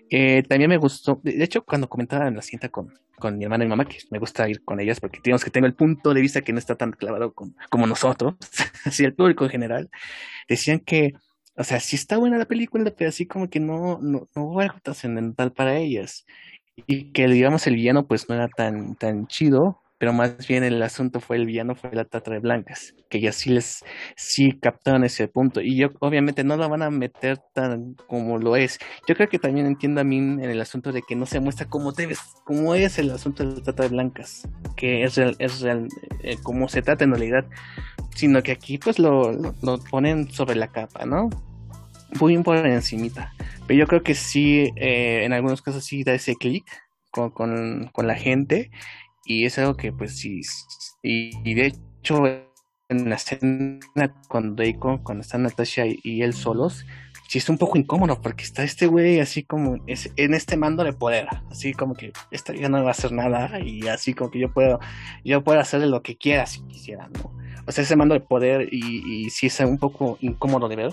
Eh, también me gustó, de hecho, cuando comentaba en la cinta con, con mi hermana y mi mamá, que me gusta ir con ellas porque digamos que tengo el punto de vista que no está tan clavado como nosotros, (laughs) así el público en general, decían que, o sea, sí está buena la película, pero así como que no, no, no hubo algo trascendental para ellas. Y que digamos el villano pues no era tan tan chido pero más bien el asunto fue el villano fue la trata de blancas que ya sí les sí captaron ese punto. Y yo obviamente no lo van a meter tan como lo es. Yo creo que también entiendo a mí en el asunto de que no se muestra cómo debes cómo es el asunto de la trata de blancas que es real, es real eh, se trata en realidad sino que aquí pues lo, lo ponen sobre la capa no muy por encimita. Pero yo creo que sí, eh, en algunos casos sí da ese clic con, con, la gente y es algo que pues sí, y, de hecho en la escena con Deiko, cuando están Natasha y, él solos, sí es un poco incómodo porque está este güey así como es, en este mando de poder, así como que esta vida no va a hacer nada y así como que yo puedo, yo puedo hacerle lo que quiera si quisiera, ¿no? O sea, ese mando de poder y, y sí es un poco incómodo de ver,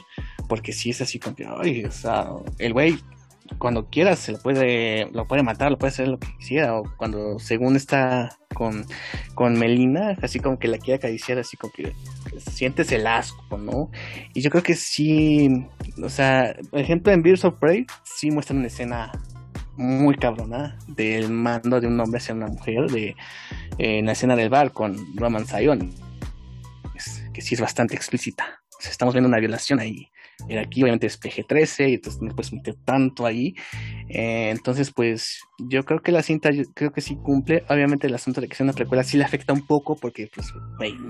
porque sí es así como que, ay, el güey cuando quiera se lo puede, lo puede matar, lo puede hacer lo que quisiera, o cuando según está con, con Melina, así como que la quiere acariciar, así como que sientes el asco, ¿no? Y yo creo que sí, o sea, por ejemplo en Birds of Prey sí muestran una escena muy cabrona del mando de un hombre hacia una mujer de en la escena del bar con Roman Zion que sí es bastante explícita. estamos viendo una violación ahí. Aquí obviamente es PG-13 y entonces no puedes meter tanto ahí. Eh, entonces, pues yo creo que la cinta, creo que sí cumple. Obviamente el asunto de que sea una precuela sí le afecta un poco porque, pues,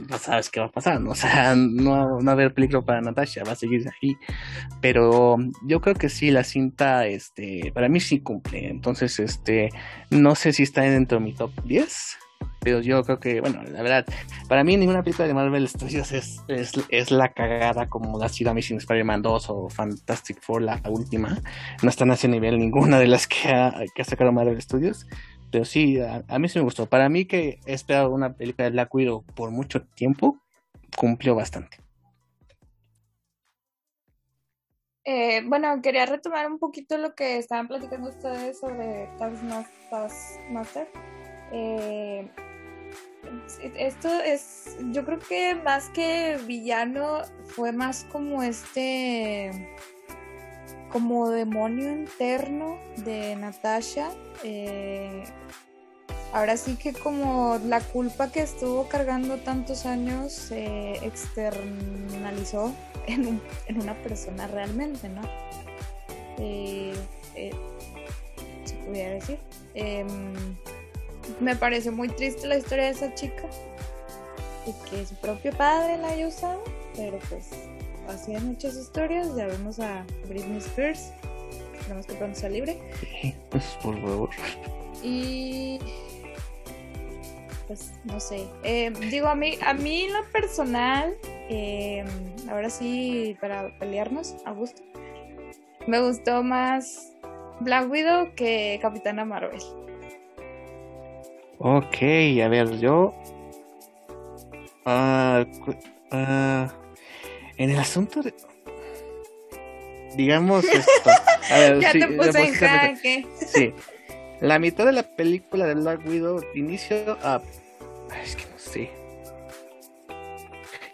no sabes qué va a pasar, ¿no? (laughs) O sea, no, no va a haber peligro para Natasha, va a seguir ahí. Pero yo creo que sí, la cinta, este, para mí sí cumple. Entonces, este, no sé si está dentro de mi top 10 pero yo creo que, bueno, la verdad, para mí ninguna película de Marvel Studios es, es, la cagada como ha sido Amazing Spider-Man 2 o Fantastic Four, la última. No están a ese nivel ninguna de las que ha, que ha sacado Marvel Studios. Pero sí, a, mí sí me gustó. Para mí que he esperado una película de Black Widow por mucho tiempo, cumplió bastante. Eh, bueno, quería retomar un poquito lo que estaban platicando ustedes sobre Taskmaster. Eh, esto es, yo creo que más que villano fue más como este, como demonio interno de Natasha. Eh, ahora sí que como la culpa que estuvo cargando tantos años se externalizó en, una persona realmente, ¿no? Eh, eh, se pudiera decir. Me pareció muy triste la historia de esa chica y que su propio padre la haya usado, pero pues así hay muchas historias. Ya vemos a Britney Spears, esperamos que pronto sea libre. (laughs) Pues por favor. Y pues no sé. Eh, digo, a mí, a mí lo personal, eh, ahora sí, para pelearnos, a gusto, me gustó más Black Widow que Capitana Marvel. Ok, a ver, yo. Uh, en el asunto de. Digamos esto. A ver, (laughs) ya te puse en jaque. Sí. La mitad de la película de Black Widow, de inicio a. es que no sé.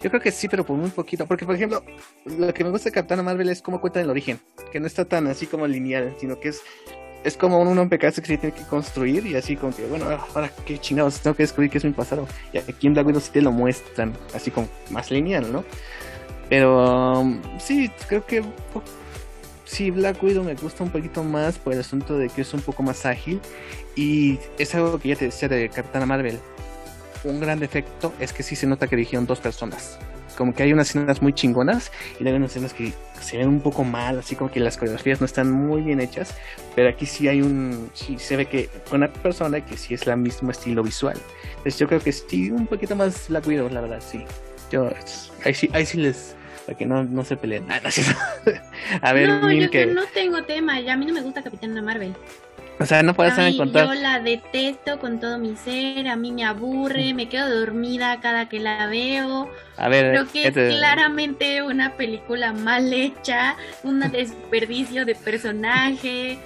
Yo creo que sí, pero por muy poquito. Porque, por ejemplo, lo que me gusta de Capitana Marvel es cómo cuenta el origen. Que no está tan así como lineal, sino que es es como un, un que se tiene que construir y así como que, bueno, ahora qué chingados tengo que descubrir qué es mi pasado. Y aquí en Black Widow sí te lo muestran, así como más lineal, ¿no? Pero um, sí, creo que sí, Black Widow me gusta un poquito más por el asunto de que es un poco más ágil y es algo que ya te decía de Capitana Marvel. Un gran defecto es que sí se nota que dirigieron dos personas como que hay unas escenas muy chingonas y luego hay unas escenas que se ven un poco mal, así como que las coreografías no están muy bien hechas, pero aquí sí hay un, sí se ve que con una persona que sí es la mismo estilo visual. Entonces yo creo que sí, un poquito más Black Widow, la verdad, sí. Yo, ahí sí, ahí sí les, para que no, no se peleen. (laughs) a ver, no, yo que... no tengo tema, ya a mí no me gusta Capitana Marvel. O sea, no puedes encontrar. Yo la detesto con todo mi ser, a mí me aburre, me quedo dormida cada que la veo. A ver, creo que es claramente una película mal hecha, un (laughs) desperdicio de personaje.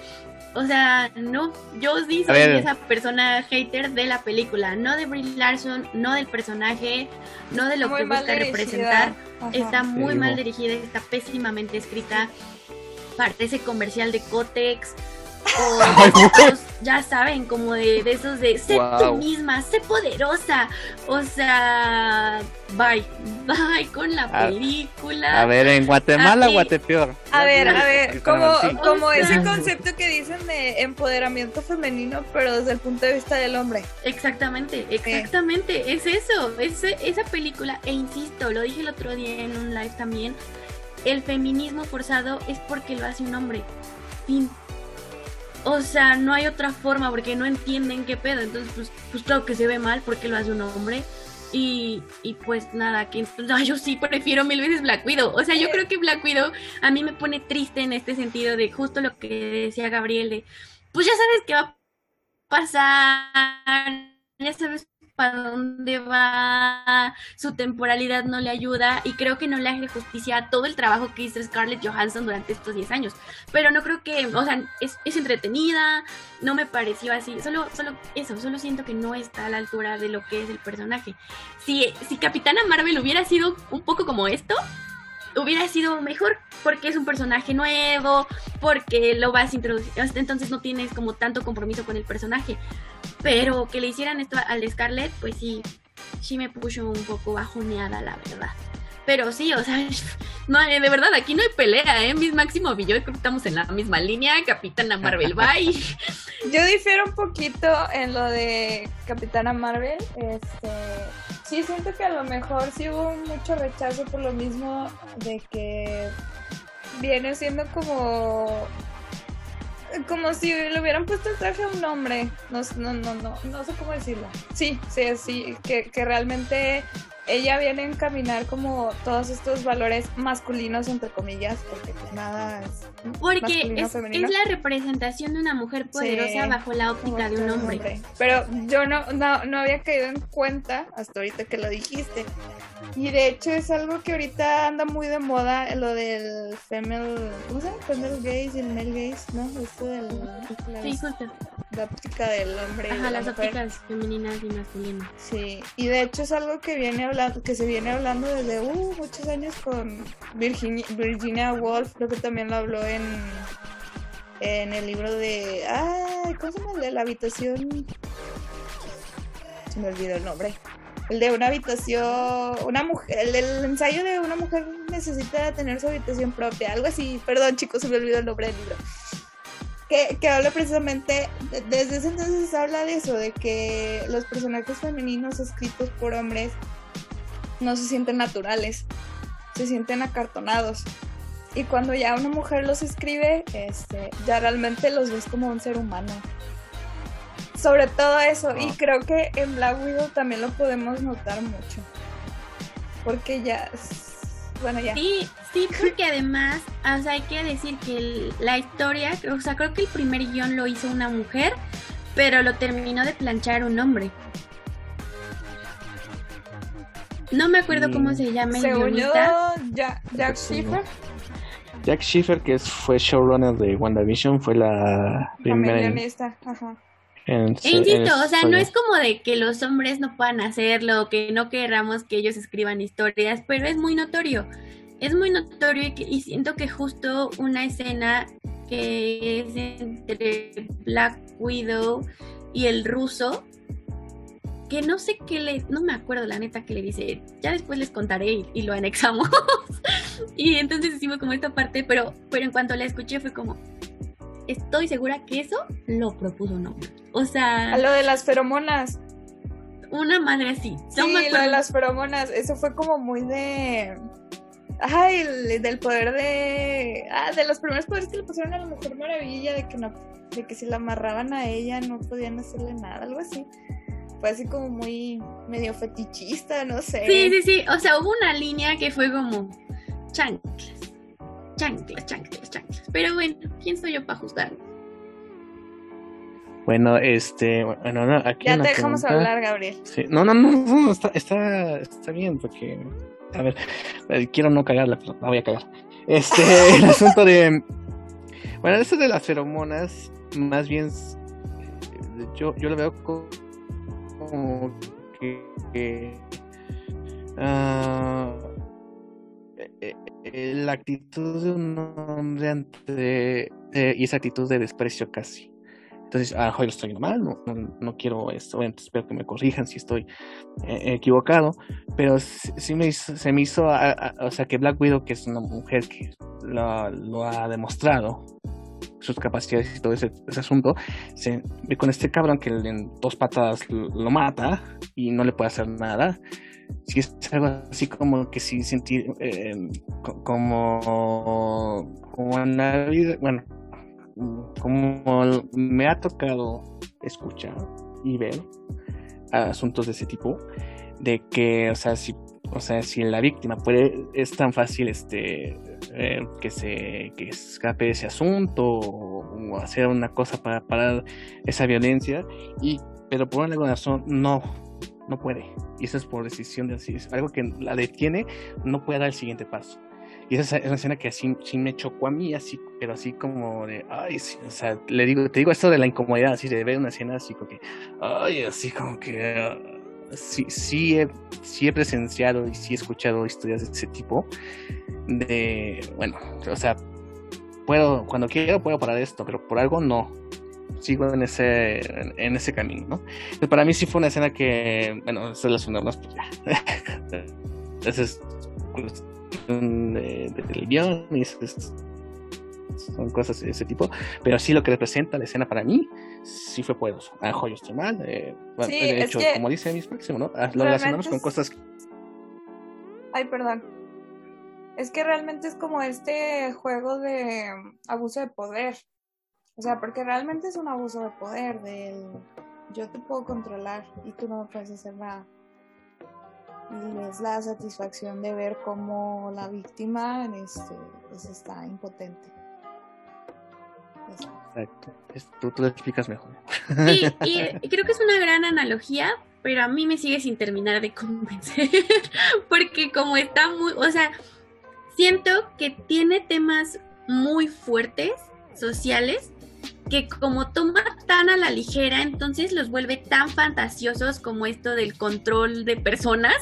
O sea, no, yo sí soy esa persona hater de la película, no de Brie Larson, no del personaje, no de lo que busca representar. Está muy mal dirigida, está pésimamente escrita. Parece comercial de Cotex o ya saben, como de, de esos de sé tú misma, sé poderosa. O sea, bye, bye con la película. A ver, en Guatemala, Guatepeor. A ver, a ver, como, como ese concepto que dicen de empoderamiento femenino, pero desde el punto de vista del hombre. Exactamente, exactamente, es eso, es esa película, e insisto, lo dije el otro día en un live también, el feminismo forzado es porque lo hace un hombre. Fin o sea, no hay otra forma porque no entienden qué pedo. Entonces, pues, pues claro que se ve mal porque lo hace un hombre. Y, y pues nada, que (laughs) yo sí prefiero mil veces Black Widow. O sea, yo creo que Black Widow a mí me pone triste en este sentido de justo lo que decía Gabriel de, pues ya sabes qué va a pasar, ya sabes para dónde va, su temporalidad no le ayuda y creo que no le hace justicia a todo el trabajo que hizo Scarlett Johansson durante estos 10 años. Pero no creo que, o sea, es, entretenida, no me pareció así, solo, solo eso, solo siento que no está a la altura de lo que es el personaje. Si, si Capitana Marvel hubiera sido un poco como esto, hubiera sido mejor porque es un personaje nuevo, porque lo vas a introducir, entonces no tienes como tanto compromiso con el personaje. Pero que le hicieran esto al Scarlett, pues sí, sí me puso un poco bajoneada, la verdad. Pero sí, o sea, (laughs) no, de verdad, aquí no hay pelea, ¿eh? Miss Máximo y yo creo que estamos en la misma línea. Capitana Marvel, bye. (laughs) Yo difiero un poquito en lo de Capitana Marvel. Este, sí, siento que a lo mejor sí hubo mucho rechazo por lo mismo de que viene siendo como como si le hubieran puesto el traje a un hombre. No, no, no, no, no sé cómo decirlo. Sí, sí, sí, que, que realmente ella viene a encaminar como todos estos valores masculinos, entre comillas, porque pues nada es. Porque es, es, la representación de una mujer poderosa bajo la óptica de un hombre. Pero yo no, no, no había caído en cuenta hasta ahorita que lo dijiste. Y de hecho es algo que ahorita anda muy de moda, lo del female, ¿cómo se llama? Female gaze y el male gaze, ¿no? Esto del... Sí, justo. la óptica del hombre. Ajá, las ópticas femeninas y masculinas. Sí, y de hecho es algo que viene que se viene hablando desde uh, muchos años con Virginia, Virginia Woolf, creo que también lo habló en, en el libro de. Ay, ¿cómo se llama? El de la habitación. Se me olvidó el nombre. El de una habitación, una mujer, el del ensayo de una mujer necesita tener su habitación propia, algo así. Perdón, chicos, se me olvidó el nombre del libro. Que, que habla precisamente, desde ese entonces habla de eso, de que los personajes femeninos escritos por hombres no se sienten naturales, se sienten acartonados. Y cuando ya una mujer los escribe, este, ya realmente los ves como un ser humano sobre todo eso. Y creo que en Black Widow también lo podemos notar mucho. Porque ya. Bueno, ya. Sí, sí, porque además, o sea, hay que decir que la historia, o sea, creo que el primer guion lo hizo una mujer, pero lo terminó de planchar un hombre. No me acuerdo cómo se llama el guionista. Jack, Jack Schiffer. Jack Schiffer, que fue showrunner de WandaVision, fue la primera. guionista, ajá e insisto, o sea, no es como de que los hombres no puedan hacerlo, que no queramos que ellos escriban historias, pero es muy notorio. Es muy notorio y, siento que justo una escena que es entre Black Widow y el ruso, que no sé qué le, no me acuerdo la neta que le dice, ya después les contaré y, y lo anexamos. (laughs) y entonces hicimos como esta parte, pero, pero en cuanto la escuché fue como, estoy segura que eso lo propuso hombre. O sea. A lo de las feromonas. Una madre así. sí, lo de las feromonas. Eso fue como muy de. Ay, del poder de. Ah, de los primeros poderes que le pusieron a la Mujer Maravilla, de que no, de que si la amarraban a ella no podían hacerle nada, algo así. Fue así como muy medio fetichista, no sé. Sí, sí, sí. O sea, hubo una línea que fue como chanclas chanclas, chanclas, chanclas. Pero bueno, ¿quién soy yo para juzgar? Bueno, este, bueno, no, aquí ya te dejamos hablar, Gabriel. Sí, no, no, no, está, está, está bien, porque, a ver, eh, quiero no cagarla, pero la voy a cagar. Este, (laughs) el asunto de, bueno, eso de las feromonas, más bien, yo, yo lo veo como que, uh, eh, la actitud de un hombre ante eh, y esa actitud de desprecio casi. Entonces, ah, lo estoy mal, no, no, quiero esto, espero que me corrijan si estoy eh, equivocado, pero sí, me se me hizo, o sea, que Black Widow, que es una mujer que lo, ha demostrado, sus capacidades y todo ese, asunto, se con este cabrón que en dos patadas lo mata y no le puede hacer nada. Si es algo así como que sí sentir eh, como como en la vida bueno como me ha tocado escuchar y ver asuntos de ese tipo de que o sea si o sea si la víctima puede es tan fácil este eh, que se que escape ese asunto o, hacer una cosa para parar esa violencia y pero por alguna razón no no puede. Y eso es por decisión de así. Algo que la detiene, no puede dar el siguiente paso. Y esa es una escena que así sí me chocó a mí, así, pero así como de, ay, o sea, le digo, te digo esto de la incomodidad, así de ver una escena así como que, ay, así como que, ah, sí, sí he, sí he presenciado y sí he escuchado historias de ese tipo, de, bueno, o sea, puedo, cuando quiero puedo parar esto, pero por algo no, sigo en ese, en, ese camino, ¿no? Para mí sí fue una escena que, bueno, es relacionarnos, pues ya. (laughs) Esa es cuestión de, guion y son cosas de ese tipo, pero sí lo que representa la escena para mí sí fue poderoso. Ah, yo estoy mal. Eh, de hecho, como dice mis próximos, ¿no? Ah, lo relacionamos con cosas. Ay, perdón. Es que realmente es como este juego de abuso de poder. O sea, porque realmente es un abuso de poder, del yo te puedo controlar y tú no me puedes hacer nada. Y es la satisfacción de ver cómo la víctima este, pues está impotente. Exacto. Tú, tú lo explicas mejor. Sí, (laughs) y creo que es una gran analogía, pero a mí me sigue sin terminar de convencer. (laughs) Porque como está muy, o sea, siento que tiene temas muy fuertes, sociales, que como toma tan a la ligera, entonces los vuelve tan fantasiosos como esto del control de personas.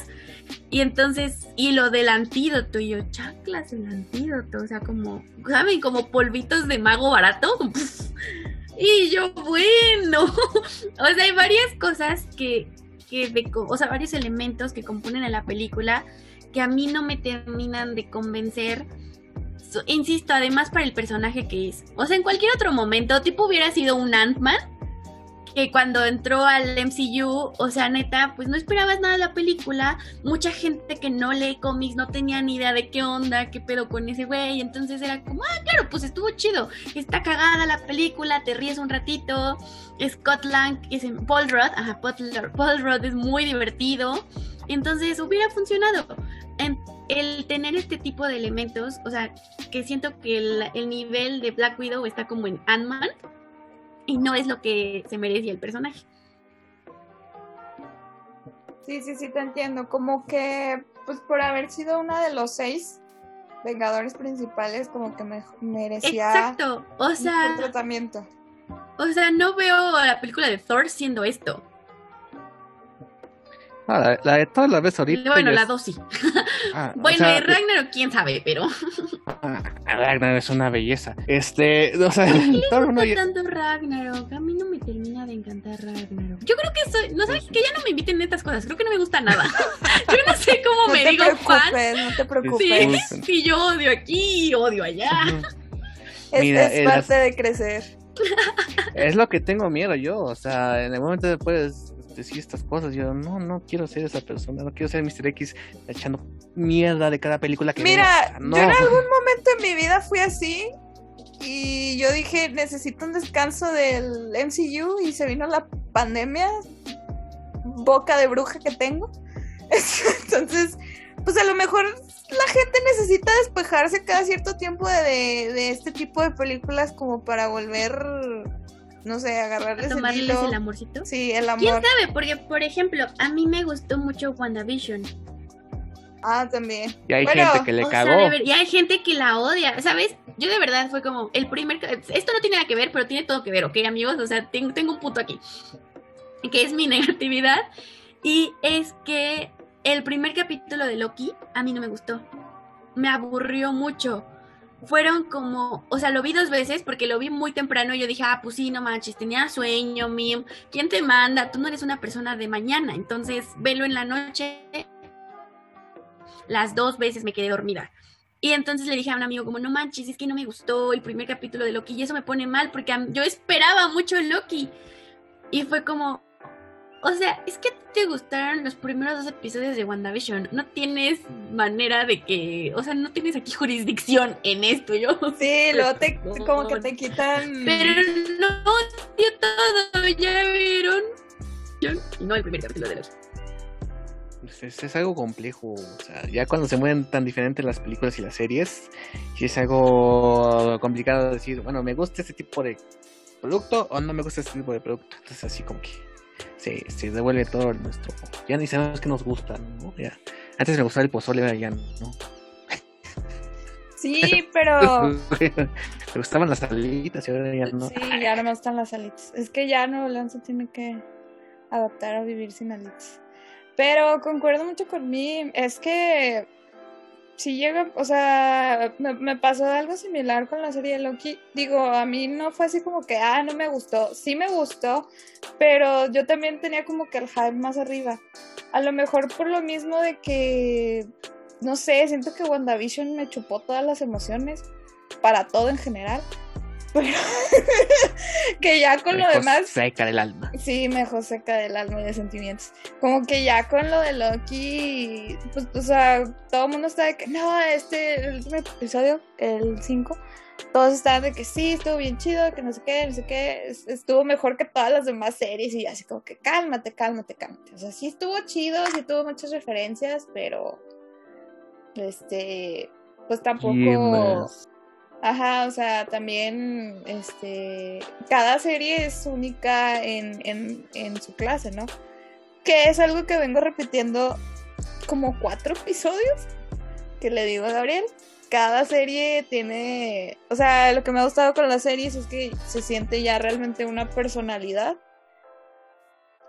Y entonces, y lo del antídoto, y yo, chaclas, el antídoto, o sea, como, ¿saben? Como polvitos de mago barato. Y yo, bueno, (laughs) o sea, hay varias cosas que, que o sea, varios elementos que componen a la película que a mí no me terminan de convencer insisto, además para el personaje que es. O sea, en cualquier otro momento, tipo hubiera sido un Ant-Man, que cuando entró al MCU, o sea, neta, pues no esperabas nada de la película. Mucha gente que no lee cómics no tenía ni idea de qué onda, qué pedo con ese güey. Entonces era como, ah, claro, pues estuvo chido. Está cagada la película, te ríes un ratito. Scott Lang, es en Paul Rudd, ajá, Paul, Paul Rudd es muy divertido. Entonces hubiera funcionado el tener este tipo de elementos, o sea, que siento que el, nivel de Black Widow está como en Ant-Man y no es lo que se merecía el personaje. Sí, sí, sí, te entiendo. Como que, pues por haber sido una de los seis Vengadores principales, como que me merecía Exacto. O sea, tratamiento. O sea, no veo la película de Thor siendo esto. Ah, la, de todas las veces ahorita. Bueno, la dos sí. Ah, bueno, y Ragnarok, quién sabe, pero. Ah, Ragnarok es una belleza. Este, o sea, (laughs) todo el mundo. tanto Ragnarok? A mí no me termina de encantar Ragnarok. Yo creo que soy. No sabes que ya no me inviten a estas cosas. Creo que no me gusta nada. (laughs) yo no sé cómo me digo fan. No te preocupes. Sí, sí, yo odio aquí, odio allá. es, parte de crecer. Es lo que tengo miedo yo. O sea, en el momento después decir estas cosas. Yo no, no quiero ser esa persona, no quiero ser Mr. X echando mierda de cada película que Mira, yo en algún momento en mi vida fui así y yo dije, necesito un descanso del MCU y se vino la pandemia, boca de bruja que tengo. (laughs) Entonces, pues a lo mejor la gente necesita despejarse cada cierto tiempo de, de este tipo de películas como para volver no sé, agarrarles tomarles el, el amorcito. Sí, el amor. ¿Quién sabe? Porque, por ejemplo, a mí me gustó mucho WandaVision. Ah, también. Y hay gente que le cagó. y hay gente que la odia, ¿sabes? Yo de verdad fue como el primer... Esto no tiene nada que ver, pero tiene todo que ver, ¿ok, amigos? O sea, tengo, tengo un punto aquí. Que es mi (laughs) negatividad. Y es que el primer capítulo de Loki a mí no me gustó. Me aburrió mucho fueron como, o sea, lo vi dos veces porque lo vi muy temprano y yo dije, ah, pues sí, no manches, tenía sueño, Mim, ¿quién te manda? Tú no eres una persona de mañana, entonces velo en la noche. Las dos veces me quedé dormida. Y entonces le dije a un amigo como, no manches, es que no me gustó el primer capítulo de Loki y eso me pone mal porque yo esperaba mucho Loki. Y fue como, o sea, es que te gustaron los primeros dos episodios de WandaVision. No tienes manera de que. O sea, no tienes aquí jurisdicción en esto. Yo. (laughs) Sí, luego te. Como que te quitan. Pero no, dio todo. ¿Ya vieron? Y no el primer capítulo de los. Pues es, es, algo complejo. O sea, ya cuando se mueven tan diferentes las películas y las series, sí es algo complicado decir, bueno, me gusta este tipo de producto o no me gusta este tipo de producto. Entonces, así como que se, se devuelve todo nuestro. Ya ni sabemos que nos gusta, ¿no? Ya. Antes me gustaba el pozole, ahora ya no. Sí, (laughs) pero. me gustaban las salitas y ahora ya no. Sí, ya no me gustan las alitas. Es que ya no León se tiene que adaptar a vivir sin alitas. Pero concuerdo mucho con mí. Es que si llega, o sea, me, pasó algo similar con la serie de Loki. Digo, a mí no fue así como que, ah, no me gustó. Sí me gustó, pero yo también tenía como que el hype más arriba. A lo mejor por lo mismo de que, no sé, siento que WandaVision me chupó todas las emociones, para todo en general. (laughs) que ya con lo demás. Seca del alma. Sí, mejor seca del alma y de sentimientos. Como que ya con lo de Loki, pues, o sea, todo el mundo está de que no, este, el último episodio, el 5, todos estaban de que sí, estuvo bien chido, que no sé qué, no sé qué, estuvo mejor que todas las demás series y así como que cálmate, cálmate, cálmate. O sea, sí estuvo chido, sí tuvo muchas referencias, pero, este, pues tampoco Ajá, o sea, también este, cada serie es única en, en, en su clase, ¿no? Que es algo que vengo repitiendo como cuatro episodios que le digo a Gabriel. cada serie tiene, o sea, lo que me ha gustado con las series es que se siente ya realmente una personalidad.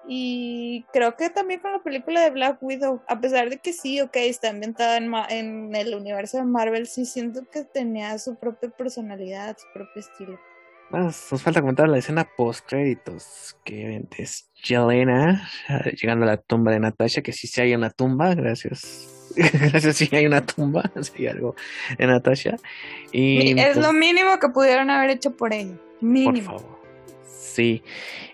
Y creo que también con la película de Black Widow, a pesar de que sí, ok, está ambientada en, en el universo de Marvel, sí siento que tenía su propia personalidad, su propio estilo. nos falta comentar la escena post créditos, que es Jelena ah, llegando a la tumba de Natasha, que sí se hay una tumba, gracias (laughs) Gracias, si hay una tumba, (laughs) hay algo en Natasha. Y, es lo pues mínimo que pudieron haber hecho por ella. Mínimo. Por favor. Sí.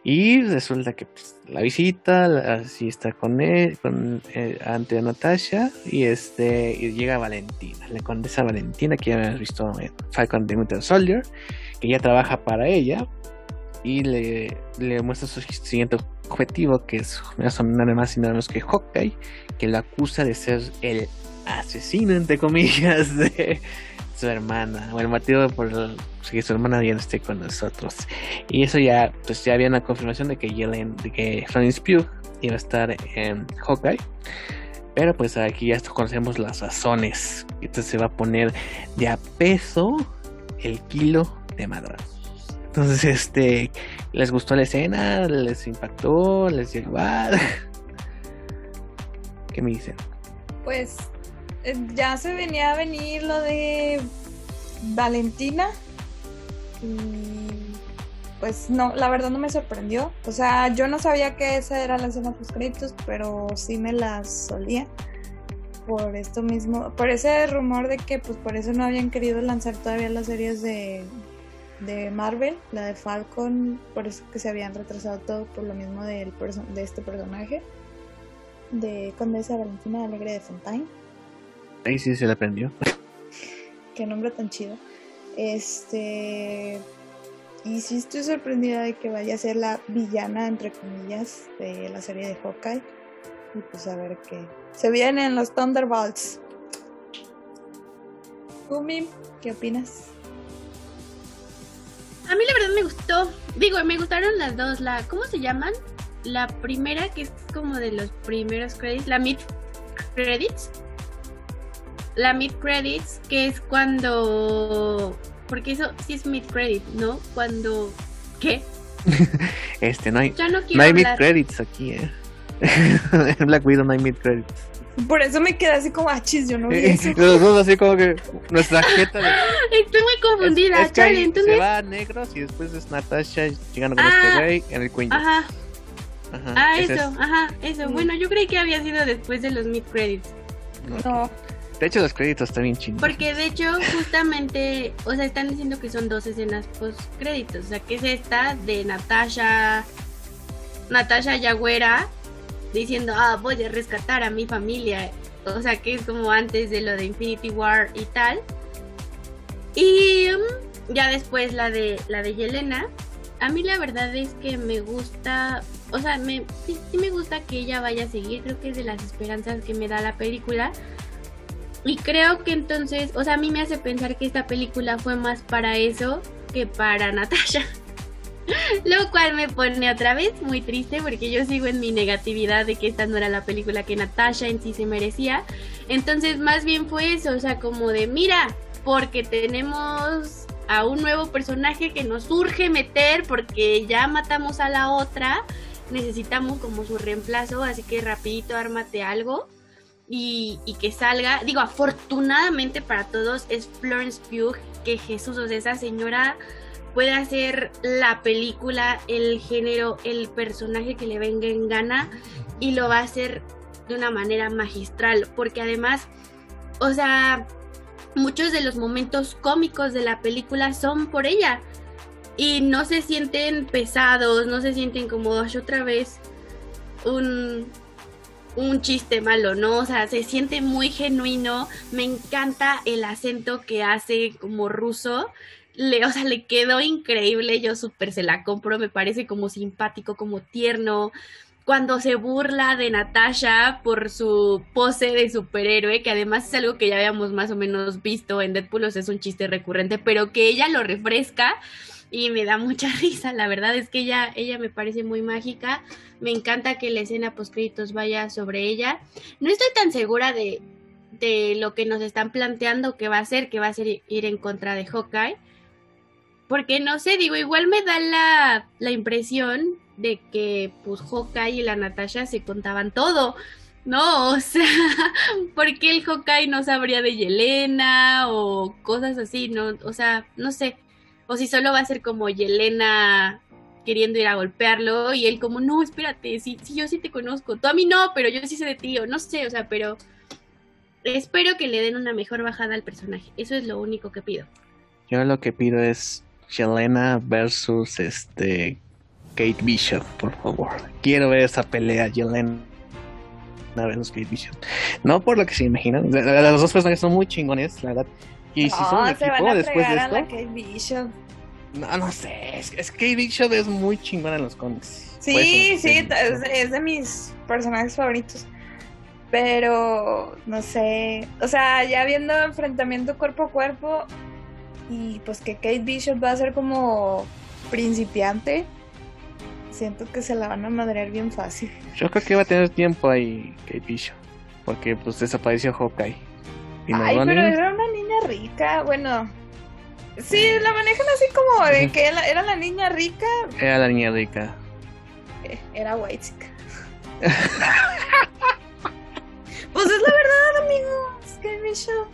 Y resulta que pues, la visita, así está con él, con eh, ante Natasha, y este llega Valentina, la condesa Valentina, que ya habíamos visto en Falcon the Winter Soldier, que ya trabaja para ella, y le, le muestra su siguiente objetivo, que es nada más y nada menos que Hawkeye, que lo acusa de ser el asesino, entre comillas, (laughs) de su hermana, o el motivo por que su hermana ya no esté con nosotros. Y eso ya, pues ya había una confirmación de que Yellen, de que Florence Pugh iba a estar en Hawkeye. Pero pues aquí ya conocemos las razones. Entonces se va a poner de a peso el kilo de madras. Entonces, este, ¿les gustó la escena? ¿Les impactó? ¿Les llegó (laughs) ¿Qué me dicen? Pues ya se venía a venir lo de Valentina. Y pues no, la verdad no me sorprendió. O sea, yo no sabía que esa era la escena post créditos, pero sí me la solía. Por esto mismo, por ese rumor de que pues por eso no habían querido lanzar todavía las series de, de Marvel, la de Falcon, por eso que se habían retrasado todo por lo mismo de este personaje, de Condesa Valentina Alegre de Fontaine. Ahí sí se le aprendió. (laughs) Qué nombre tan chido. Este. Y sí estoy sorprendida de que vaya a ser la villana, entre comillas, de la serie de Hawkeye. Y pues a ver qué. Se vienen los Thunderbolts. Gumi, ¿qué opinas? A mí la verdad me gustó. Digo, me gustaron las dos. La, ¿Cómo se llaman? La primera, que es como de los primeros credits. La mid credits. La mid credits, que es cuando. Porque eso sí es mid credit, ¿no? Cuando. ¿Qué? (laughs) este, no hay. no, hay mid credits aquí, ¿eh? (laughs) en Black Widow no hay mid credits. Por eso me quedé así como, achis, ah, yo no vi eso. (laughs) Los dos así como que nuestra jeta de... Estoy muy confundida, es, entonces... Se va a negros y después es Natasha llegando con este ah, güey en el Queen. Ajá. Ajá. Ah, eso, ajá, eso. Bueno, yo creí que había sido después de los mid credits. No. De hecho, los créditos están bien chinos. Porque de hecho, justamente, o sea, están diciendo que son dos escenas post créditos. O sea, que es esta de Natasha, Natasha Yagüera diciendo, ah, voy a rescatar a mi familia. O sea, que es como antes de lo de Infinity War y tal. Y um, ya después la de la de Yelena. A mí la verdad es que me gusta, o sea, me, sí, me gusta que ella vaya a seguir, creo que es de las esperanzas que me da la película. Y creo que entonces, o sea, a mí me hace pensar que esta película fue más para eso que para (laughs) Natasha. Lo cual me pone otra vez muy triste porque yo sigo en mi negatividad de que esta no era la película que Natasha en sí se merecía. Entonces más bien fue eso, o sea, como de mira, porque tenemos a un nuevo personaje que nos urge meter porque ya matamos a la otra, necesitamos como su reemplazo, así que rapidito ármate algo. Y, que salga. Digo, afortunadamente para todos es Florence Pugh, que Jesús, o sea, esa señora puede hacer la película, el género, el personaje que le venga en gana y lo va a hacer de una manera magistral, porque además, o sea, muchos de los momentos cómicos de la película son por ella y no se sienten pesados, no se sienten como otra vez un un chiste malo, ¿no? O sea, se siente muy genuino. Me encanta el acento que hace como ruso le, o sea, le quedó increíble, yo súper se la compro, me parece como simpático, como tierno. Cuando se burla de Natasha por su pose de superhéroe, que además es algo que ya habíamos más o menos visto en Deadpool, o sea, es un chiste recurrente, pero que ella lo refresca y me da mucha (laughs) risa, la verdad es que ella, ella me parece muy mágica, me encanta que la escena post créditos vaya sobre ella. No estoy tan segura de de lo que nos están planteando que va a ser, que va a ser ir en contra de Hawkeye. Porque no sé, digo, igual me da la, la impresión de que pues Hawkeye y la Natasha se contaban todo. No, (laughs) o sea, ¿por qué el Hawkeye no sabría de Yelena o cosas así? No, o sea, no sé. O si solo va a ser como Yelena queriendo ir a golpearlo y él como, no, espérate, si, si yo sí te conozco, tú a mí no, pero yo sí sé de ti, o no sé, o sea, pero espero que le den una mejor bajada al personaje, eso es lo único que pido. Yo lo que pido es Yelena versus este Kate Bishop, por favor. Quiero ver esa pelea, Yelena versus Kate Bishop. No por lo que se imaginan, los dos personajes son muy chingones, la verdad. Y si son un se equipo van a después de a esto, la Kate Bishop. no, no sé, es, es que Kate Bishop es muy chingona en los cómics. Sí, eso, sí, es, es de mis personajes favoritos. Pero, no sé, o sea, ya viendo enfrentamiento cuerpo a cuerpo y pues que Kate Bishop va a ser como principiante, siento que se la van a madrear bien fácil. Yo creo que va a tener tiempo ahí Kate Bishop, porque pues desapareció Hawkeye. Y Ay, a pero era una rica, bueno. Sí, la manejan así como de que era, era la niña rica, Era la niña rica. eh, era white (laughs) Pues es la verdad, amigos. Kate Bishop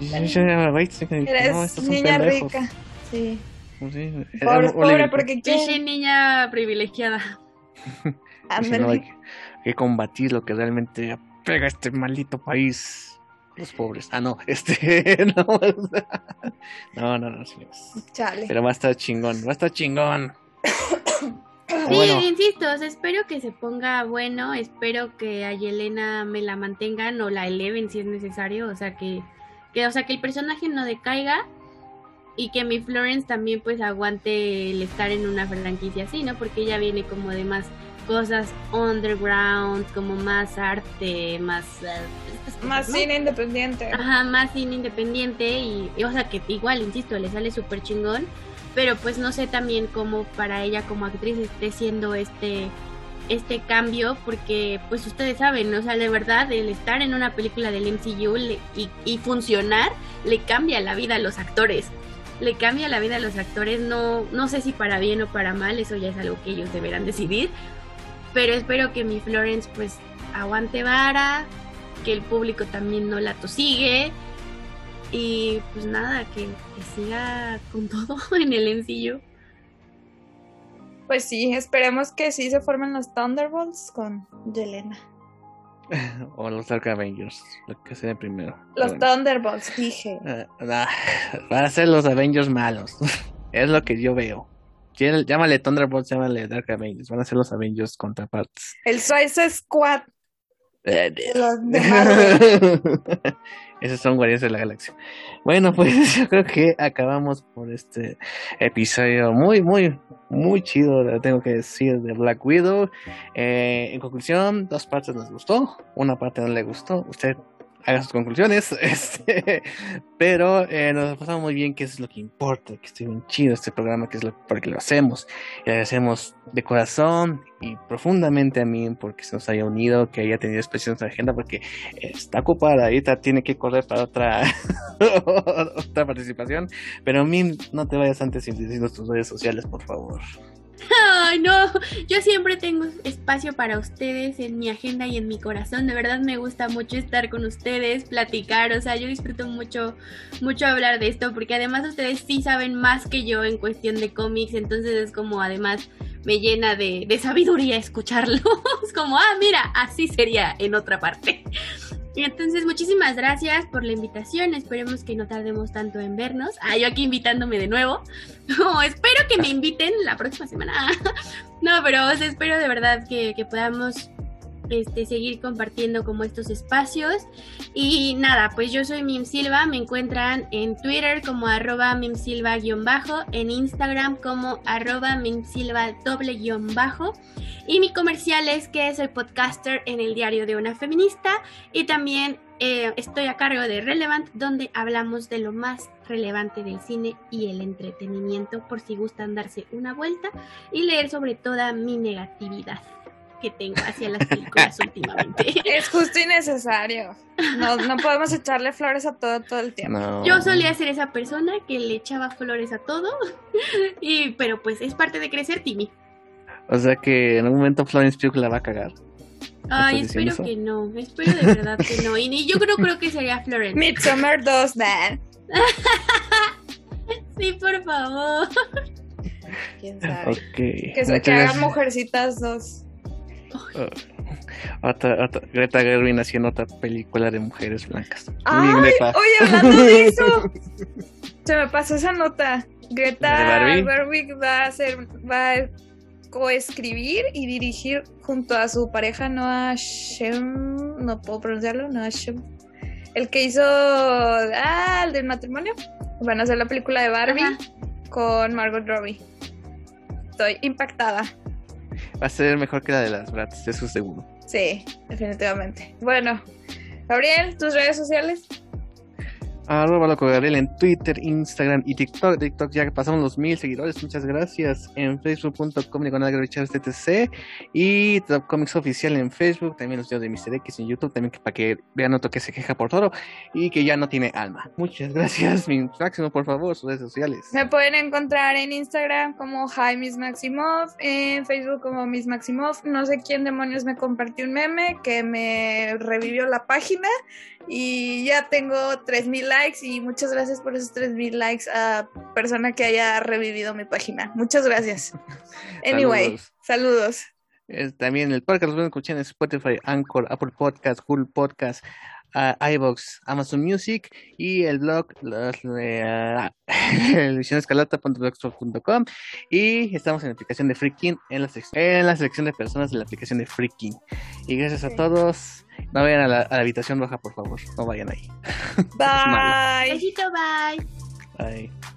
Yo- yo era white, sí, que- era no, es estos son niña pendejos. rica. Sí. Pues sí, era Pobre, porque quién. niña privilegiada. (laughs) Pues no, que, hay que combatir lo que realmente pega a este maldito país. Los pobres. Ah, no, (laughs) este. No, (laughs) no, no, no, señores. Chale. Pero va a estar chingón, va a estar chingón. (coughs) Sí, Bueno. insisto, o sea, espero que se ponga bueno, espero que a Yelena me la mantengan o la eleven si es necesario, o sea que, que, o sea que el personaje no decaiga y que mi Florence también pues aguante el estar en una franquicia así, ¿no? Porque ella viene como de más cosas underground, como más arte, más eh, Más ¿no? cine independiente. Ajá, más cine independiente y, y, o sea que igual, insisto, le sale súper chingón, pero pues no sé también cómo para ella como actriz esté siendo este este cambio porque pues ustedes saben, o sea, de verdad el estar en una película del MCU le- y, y funcionar le cambia la vida a los actores. Le cambia la vida a los actores, no, no sé si para bien o para mal, eso ya es algo que ellos deberán decidir. Pero espero que mi Florence pues aguante vara, que el público también no la tosigue. Y pues nada, que, que siga con (laughs) todo en el MCU. Pues sí, esperemos que sí se formen los Thunderbolts con Yelena. (laughs) O los Dark Avengers, lo que sea primero. Los Bueno. Thunderbolts, dije. (laughs) Ah, nah, van a ser los Avengers malos. es lo que yo veo. Llámale Thunderbolts, llámale Dark Avengers. Van a ser los Avengers contrapartes. El Suicide Squad (laughs) (laughs) Esos son Guardianes de la Galaxia. Bueno, pues (laughs) yo creo que acabamos por este episodio muy, muy, muy chido, lo tengo que decir, de Black Widow. Eh, en conclusión, dos partes nos gustó, una parte no le gustó. Usted haga sus conclusiones, (laughs) este, pero eh, nos pasamos muy bien, que es lo que importa, que esté bien chido este programa, que es lo por que lo hacemos. Y agradecemos de corazón y profundamente a mí porque se nos haya unido, que haya tenido espacio en nuestra agenda, porque está ocupada, ahorita tiene que correr para otra (laughs) otra participación. Pero Min, no te vayas antes sin decirnos tus redes sociales, por favor. Ay, no, yo siempre tengo espacio para ustedes en mi agenda y en mi corazón. De verdad me gusta mucho estar con ustedes, platicar, o sea, yo disfruto mucho, mucho hablar de esto, porque además ustedes sí saben más que yo en cuestión de cómics, entonces es como además me llena de, de sabiduría escucharlo. Es (laughs) como, ah, mira, así sería en otra parte. Entonces, muchísimas gracias por la invitación. Esperemos que no tardemos tanto en vernos. Ah, yo aquí invitándome de nuevo. (laughs) No, espero que me inviten la próxima semana. (laughs) No, pero espero de verdad que podamos este, seguir compartiendo como estos espacios. Y nada, pues yo soy Mim Silva, me encuentran en Twitter como arroba mimsilva-bajo, en Instagram como arroba mimsilva doble-bajo. Y mi comercial es que soy podcaster en el diario de una feminista y también eh, estoy a cargo de Relevant, donde hablamos de lo más relevante del cine y el entretenimiento, por si gustan darse una vuelta y leer sobre toda mi negatividad. Que tengo hacia las películas (laughs) últimamente. Es justo y necesario. No, no podemos echarle flores a todo todo el tiempo. No. Yo solía ser esa persona que le echaba flores a todo, (laughs) y, pero pues es parte de crecer, Timmy. O sea que en algún momento Florence Pugh la va a cagar. Ay, ¿Estás diciendo espero eso? que no, espero de verdad que no. Y ni- yo creo, creo que sería Florence. Midsommar 2, Dan. (laughs) Sí, por favor. ¿Quién sabe? Que, se, Muchas que hagan. Mujercitas 2. Otra, otra- Greta Gerwig haciendo otra película de mujeres blancas. ¡Ay! bien. Oye, hablando de eso. (laughs) Se me pasó esa nota. Greta. Gerwig va a hacer, va a coescribir y dirigir junto a su pareja Noah Shem, no puedo pronunciarlo, Noah Shem, el que hizo ah, el del matrimonio. Van a hacer la película de Barbie Ajá. con Margot Robbie. Estoy impactada. Va a ser mejor que la de las Bratz, eso seguro. Sí, definitivamente. Bueno, Gabriel, tus redes sociales. Arroba loco Gabriel en Twitter, Instagram y TikTok. TikTok ya que pasamos los mil seguidores, muchas gracias. En facebook.com diagonal TTC y Top Comics Oficial en Facebook. También los videos de Mr. X en YouTube, también para que vean otro que se queja por todo y que ya no tiene alma. Muchas gracias, mi máximo, por favor, sus redes sociales. Me pueden encontrar en Instagram como Hi Miss Maximov, en Facebook como Miss Maximov. No sé quién demonios me compartió un meme que me revivió la página y ya tengo 3000 likes y muchas gracias por esos 3000 likes a persona que haya revivido mi página. Muchas gracias. (laughs) Anyway, saludos. Eh, también el podcast lo pueden escuchar en Spotify, Anchor, Apple Podcast, Google Podcast, iVoox, Amazon Music y el blog los, eh, (laughs) y estamos en la aplicación de Freaking en la, en la selección de personas de la aplicación de Freaking. Y gracias a Sí. todos. No vayan a la, a la habitación roja, por favor. No vayan ahí. (laughs) Bye. Besito, bye. Bye.